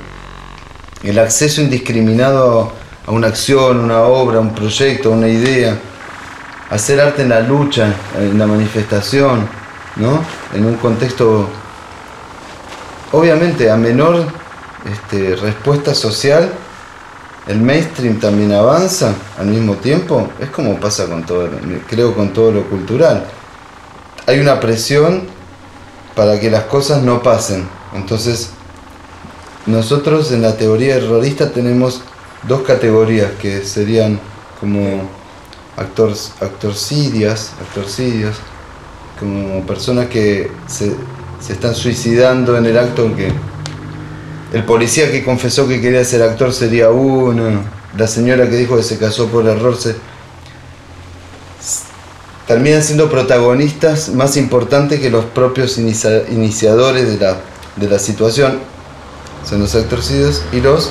Speaker 1: el acceso indiscriminado a una acción, una obra, un proyecto, una idea, hacer arte en la lucha, en la manifestación, ¿no? En un contexto, obviamente, a menor este, respuesta social, el mainstream también avanza al mismo tiempo, es como pasa con todo, creo con todo lo cultural. Hay una presión para que las cosas no pasen. Entonces, nosotros en la teoría errorista tenemos dos categorías que serían como actors, actorcidias, actorcidios, como personas que se, se están suicidando en el acto que el policía que confesó que quería ser actor sería uno, la señora que dijo que se casó por error se terminan siendo protagonistas más importantes que los propios inicia- iniciadores de la, de la situación. Son los actorcidos y los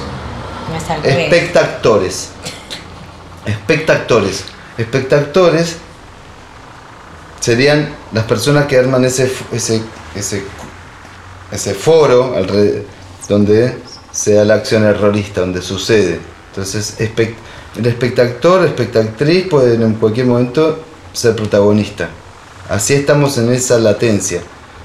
Speaker 2: No
Speaker 1: espectactores. Espectactores. Espectactores serían las personas que arman ese, ese, ese, ese foro donde sea la acción errorista, donde sucede. Entonces, espec- el espectactor, espectactriz pueden en cualquier momento ser protagonista. Así estamos en esa latencia.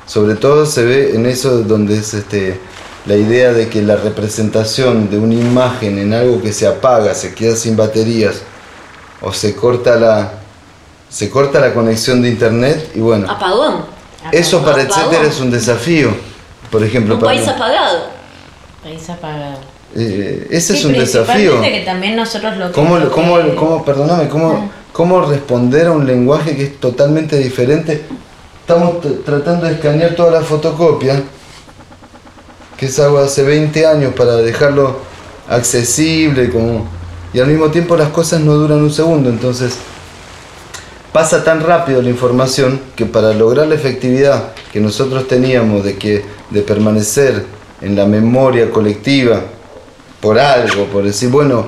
Speaker 1: Sobre todo se ve en eso donde es este, la idea de que la representación de una imagen en algo que se apaga, se queda sin baterías o se corta la se corta la conexión de internet y bueno,
Speaker 3: Apagón.
Speaker 1: eso para
Speaker 3: Apagón.
Speaker 1: etcétera es un desafío. Por ejemplo,
Speaker 3: Un
Speaker 1: para
Speaker 3: país apagado.
Speaker 2: País apagado.
Speaker 1: eh, ese es un desafío.
Speaker 2: principalmente que también nosotros lo.
Speaker 1: ¿Cómo,
Speaker 2: lo
Speaker 1: cómo,
Speaker 2: que-
Speaker 1: cómo, perdóname, cómo, cómo responder a un lenguaje que es totalmente diferente? Estamos tratando de escanear toda la fotocopia, que es algo de hace 20 años, para dejarlo accesible, como, y al mismo tiempo las cosas no duran un segundo, entonces pasa tan rápido la información que para lograr la efectividad que nosotros teníamos de que de permanecer en la memoria colectiva por algo, por decir, bueno,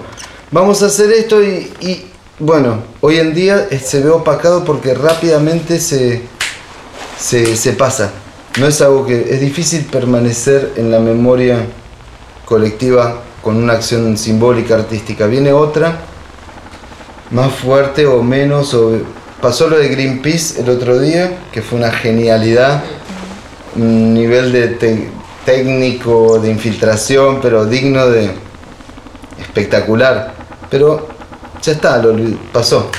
Speaker 1: vamos a hacer esto y, bueno, hoy en día eh, se ve opacado porque rápidamente se, se pasa. No es algo que es difícil permanecer en la memoria colectiva con una acción simbólica artística. Viene otra más fuerte o menos o pasó lo de Greenpeace el otro día, que fue una genialidad, un nivel de técnico, de infiltración, pero digno de espectacular. Pero ya está, lo pasó.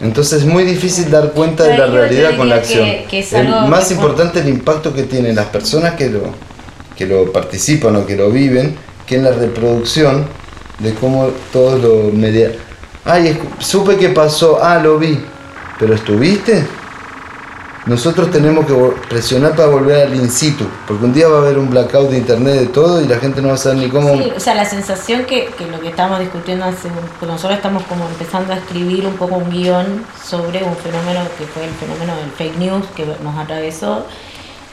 Speaker 1: Entonces es muy difícil dar cuenta de la realidad con la
Speaker 2: que-
Speaker 1: acción.
Speaker 2: que es
Speaker 1: El más importante el impacto que tienen las personas que lo, que lo participan o que lo viven, que en la reproducción de cómo todo lo media... Ay, supe que pasó, ah, lo vi, pero ¿estuviste? Nosotros tenemos que presionar para volver al in situ, porque un día va a haber un blackout de internet de todo y la gente no va a saber ni cómo...
Speaker 2: Sí, o sea, la sensación que, que lo que estábamos discutiendo hace que nosotros estamos como empezando a escribir un poco un guion sobre un fenómeno que fue el fenómeno del fake news que nos atravesó,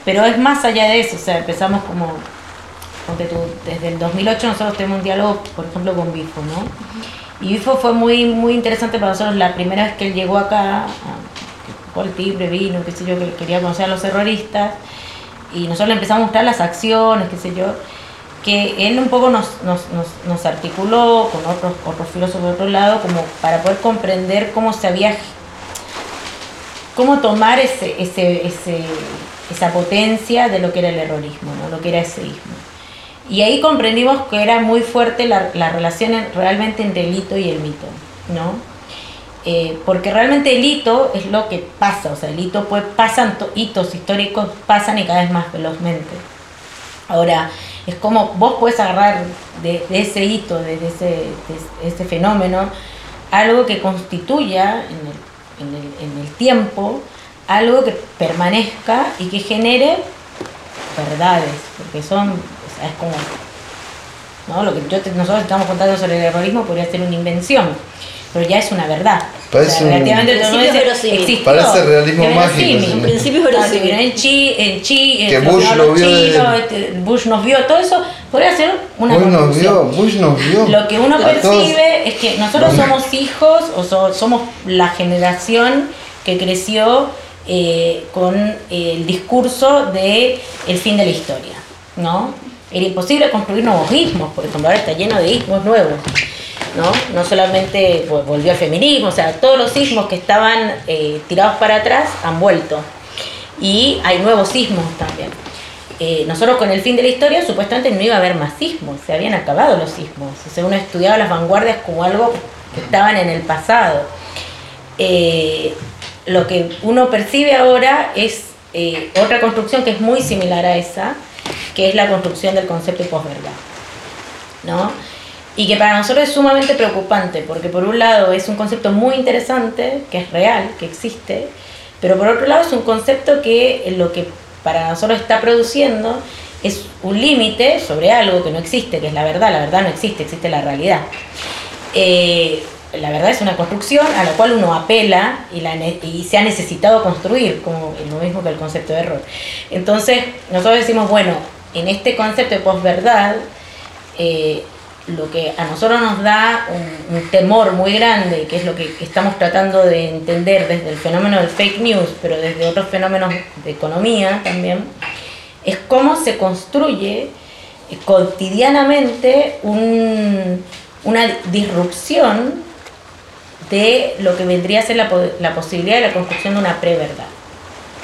Speaker 2: pero es más allá de eso, o sea, empezamos como, desde el 2008 nosotros tenemos un diálogo, por ejemplo, con Bifo, ¿no? Y Bifo fue muy, muy interesante para nosotros la primera vez que él llegó acá, a- que tocó el timbre, vino, qué sé yo, que quería conocer a los terroristas, y nosotros le empezamos a mostrar las acciones, qué sé yo, que él un poco nos, nos, nos, nos articuló con otros, otros filósofos de otro lado, como para poder comprender cómo se había, cómo tomar ese, ese, ese, esa potencia de lo que era el errorismo, ¿no? lo que era ese ismo. Y ahí comprendimos que era muy fuerte la, la relación en- realmente entre el hito y el mito, ¿no? Eh, porque realmente el hito es lo que pasa, o sea, el hito pues, pasan, to- hitos históricos pasan y cada vez más velozmente. Ahora, es como vos puedes agarrar de, de ese hito, de, ese, de ese fenómeno, algo que constituya en el, en el- en el tiempo, algo que permanezca y que genere verdades, porque son, es como, ¿no? Lo que yo te- nosotros estamos contando sobre el errorismo podría ser una invención, pero ya es una verdad.
Speaker 1: Parece un-
Speaker 2: relativamente eso
Speaker 3: es verosímil.
Speaker 2: existió.
Speaker 1: Parece realismo mágico.
Speaker 3: En principio verosímil.
Speaker 2: en Chi, en Chi,
Speaker 1: Que
Speaker 2: en
Speaker 1: Bush lo vio
Speaker 2: este, Bush nos vio, todo eso podría ser una
Speaker 1: Bush nos vio, Bush nos vio.
Speaker 2: Lo que uno
Speaker 1: todos.
Speaker 2: percibe es que nosotros somos hijos o so- somos la generación que creció eh, con el discurso de el fin de la historia, ¿no? Era imposible construir nuevos ismos, por ejemplo, ahora está lleno de ismos nuevos, ¿no? No solamente vol- volvió al feminismo, o sea, todos los ismos que estaban eh, tirados para atrás han vuelto. Y hay nuevos sismos también. Eh, nosotros con el fin de la historia supuestamente no iba a haber más sismos, se habían acabado los sismos. O sea, uno estudiaba las vanguardias como algo que estaban en el pasado. Eh, lo que uno percibe ahora es otra construcción que es muy similar a esa, que es la construcción del concepto de posverdad. ¿no? Y que para nosotros es sumamente preocupante, porque por un lado es un concepto muy interesante, que es real, que existe, pero por otro lado es un concepto que lo que para nosotros está produciendo es un límite sobre algo que no existe, que es la verdad. La verdad no existe, existe la realidad. Eh, la verdad es una construcción a la cual uno apela y, la y se ha necesitado construir, como lo mismo que el concepto de error. Entonces, nosotros decimos, bueno, en este concepto de posverdad, eh, lo que a nosotros nos da un, temor muy grande, que es lo que estamos tratando de entender desde el fenómeno del fake news, pero desde otros fenómenos de economía también, es cómo se construye eh, cotidianamente un- una disrupción de lo que vendría a ser la, la posibilidad de la construcción de una pre-verdad,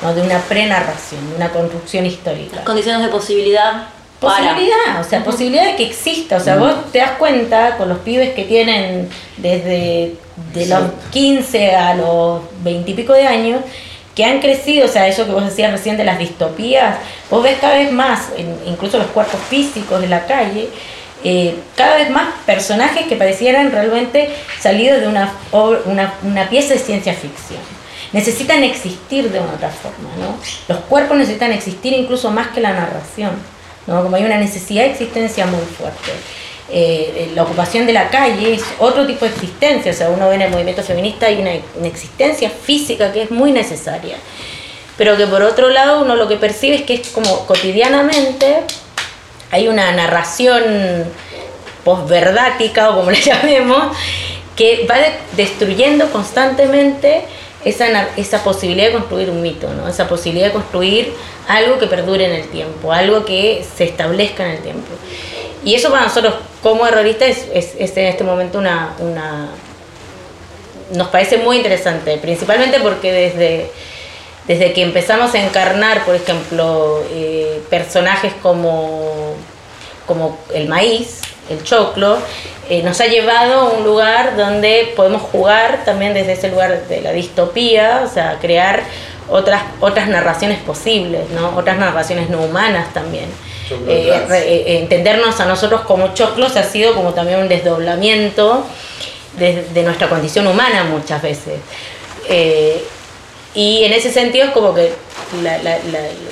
Speaker 2: ¿no? de una pre-narración, de una construcción histórica.
Speaker 3: Condiciones de posibilidad para.
Speaker 2: Posibilidad, o sea, posibilidad de que exista. O sea, vos te das cuenta con los pibes que tienen desde de los 15 a los 20 y pico de años, que han crecido, o sea, eso que vos decías recién de las distopías, vos ves cada vez más, en- incluso los cuerpos físicos de la calle, eh, cada vez más personajes que parecieran realmente salidos de una, una, una pieza de ciencia ficción. Necesitan existir de una otra forma, ¿no? Los cuerpos necesitan existir incluso más que la narración, ¿no? Como hay una necesidad de existencia muy fuerte. eh, la ocupación de la calle es otro tipo de existencia, o sea, uno ve en el movimiento feminista hay una, existencia física que es muy necesaria, pero que por otro lado uno lo que percibe es que es como cotidianamente hay una narración posverdática o como le llamemos, que va de- destruyendo constantemente esa, esa posibilidad de construir un mito, ¿no? esa posibilidad de construir algo que perdure en el tiempo, algo que se establezca en el tiempo. Y eso para nosotros como erroristas es, es- en este momento una, una... nos parece muy interesante, principalmente porque desde, desde que empezamos a encarnar, por ejemplo, eh, personajes como, como el maíz, el choclo, eh, nos ha llevado a un lugar donde podemos jugar también desde ese lugar de la distopía, o sea, crear otras, otras narraciones posibles, ¿no? otras narraciones no humanas también. Eh, re- eh, entendernos a nosotros como choclos ha sido como también un desdoblamiento de, de nuestra condición humana muchas veces. Eh, y en ese sentido es como que la- la-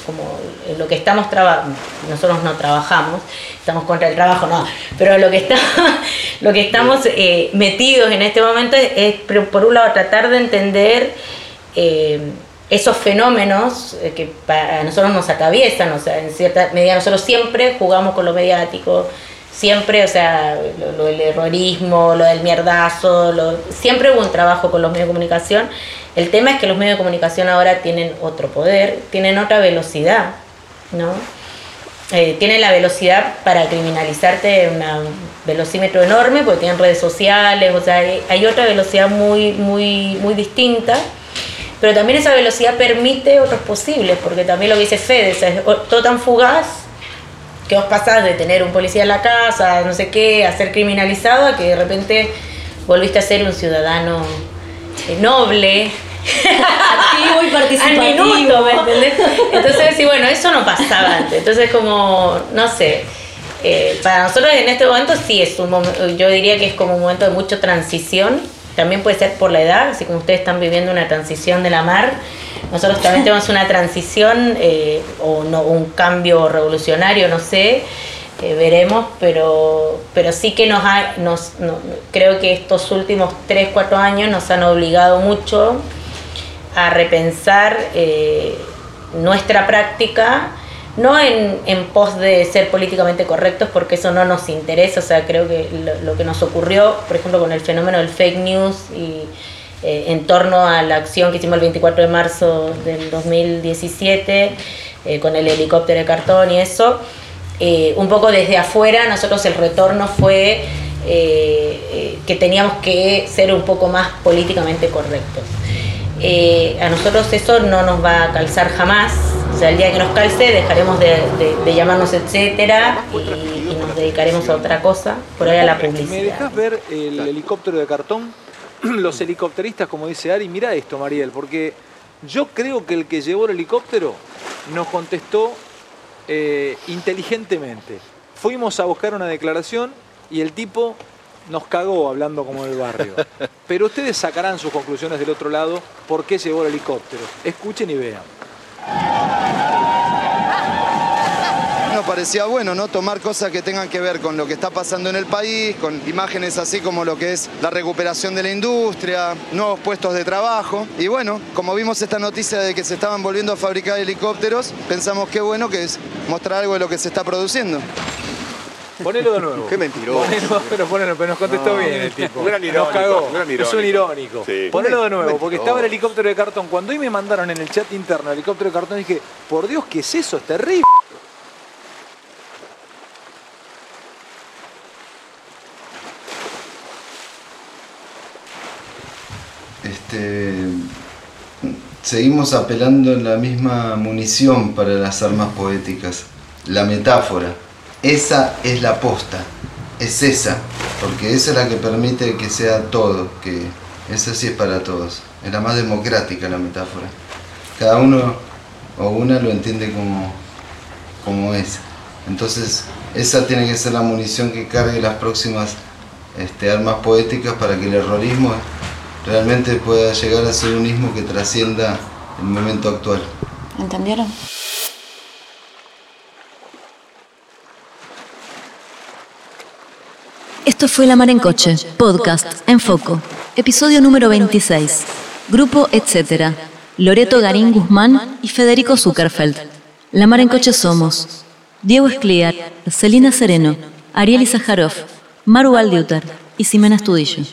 Speaker 2: como lo que estamos trabajando, nosotros no trabajamos, estamos contra el trabajo, no, pero lo que, está, lo que estamos eh, metidos en este momento es, por- un lado, tratar de entender eh, esos fenómenos eh, que para nosotros nos atraviesan, o sea, en cierta medida nosotros siempre jugamos con lo mediático, siempre, o sea, lo, del errorismo, lo del mierdazo, lo- siempre hubo un trabajo con los medios de comunicación. El tema es que los medios de comunicación ahora tienen otro poder, tienen otra velocidad, ¿no? Eh, tienen la velocidad para criminalizarte, una velocímetro enorme, porque tienen redes sociales, o sea, hay, otra velocidad muy, muy, muy distinta. Pero también esa velocidad permite otros posibles, porque también lo que dice Fede, o sea, es todo tan fugaz que vos pasás de tener un policía en la casa, no sé qué, a ser criminalizado, a que de repente volviste a ser un ciudadano noble.
Speaker 3: Activo y participativo.
Speaker 2: Al minuto, ¿me entendés? Entonces, sí, bueno, eso no pasaba antes. Entonces, como, no sé, eh, para nosotros en este momento sí es un momento, yo diría que es como un momento de mucha transición. También puede ser por la edad, así como ustedes están viviendo una transición de la mar. Nosotros también tenemos una transición eh, o no, un cambio revolucionario, no sé, veremos, pero, pero sí que nos, ha, nos no- creo que estos últimos 3, 4 años nos han obligado mucho a repensar eh, nuestra práctica, no en, en pos de ser políticamente correctos, porque eso no nos interesa, o sea, creo que lo, lo que nos ocurrió, por ejemplo, con el fenómeno del fake news y eh, en torno a la acción que hicimos el 24 de marzo del 2017, eh, con el helicóptero de cartón y eso, eh, un poco desde afuera, nosotros el retorno fue eh, eh, que teníamos que ser un poco más políticamente correctos. Eh, a nosotros eso no nos va a calzar jamás. O sea, el día que nos calce dejaremos de, de- de llamarnos etcétera y, y nos dedicaremos a otra cosa, por ahí a la
Speaker 11: ¿Me
Speaker 2: publicidad.
Speaker 11: dejas ver el helicóptero de cartón? Los helicópteristas, como dice Ari, mira esto, Mariel, porque yo creo que el que llevó el helicóptero nos contestó eh, inteligentemente. Fuimos a buscar una declaración y el tipo nos cagó hablando como del barrio. Pero ustedes sacarán sus conclusiones del otro lado por qué llevó el helicóptero. Escuchen y vean.
Speaker 1: Nos parecía bueno, ¿no? Tomar cosas que tengan que ver con lo que está pasando en el país, con imágenes así como lo que es la recuperación de la industria, nuevos puestos de trabajo. Y bueno, como vimos esta noticia de que se estaban volviendo a fabricar helicópteros, pensamos que bueno que es mostrar algo de lo que se está produciendo.
Speaker 11: Ponelo de nuevo.
Speaker 14: Qué mentiroso.
Speaker 11: Ponelo, pero ponelo, pero nos contestó
Speaker 14: No,
Speaker 11: bien el tipo.
Speaker 14: gran
Speaker 11: nos
Speaker 14: irónico,
Speaker 11: cagó.
Speaker 14: un gran
Speaker 11: Es un irónico.
Speaker 14: Sí.
Speaker 11: Ponelo de nuevo,
Speaker 14: Mentiroso.
Speaker 11: porque estaba el helicóptero de cartón. Cuando hoy me mandaron en el chat interno el helicóptero de cartón, dije, por Dios, ¿qué es eso? Es terrible.
Speaker 1: Este, seguimos apelando a la misma munición para las armas poéticas, la metáfora. Esa es la posta, es esa, porque esa es la que permite que sea todo, que esa sí es para todos, es la más democrática la metáfora. Cada uno o una lo entiende como, como es. Entonces, esa tiene que ser la munición que cargue las próximas este, armas poéticas para que el errorismo realmente pueda llegar a ser un ismo que trascienda el momento actual.
Speaker 3: ¿Entendieron?
Speaker 4: Esto fue La Mar en Coche, podcast en Foco, episodio número 26. Grupo Etcétera. Loreto Garín Guzmán y Federico Zuckerfeld. La Mar en Coche somos Diego Escliar, Celina Sereno, Ariel Izajarov, Maru Aldiutar y Ximena Estudillo.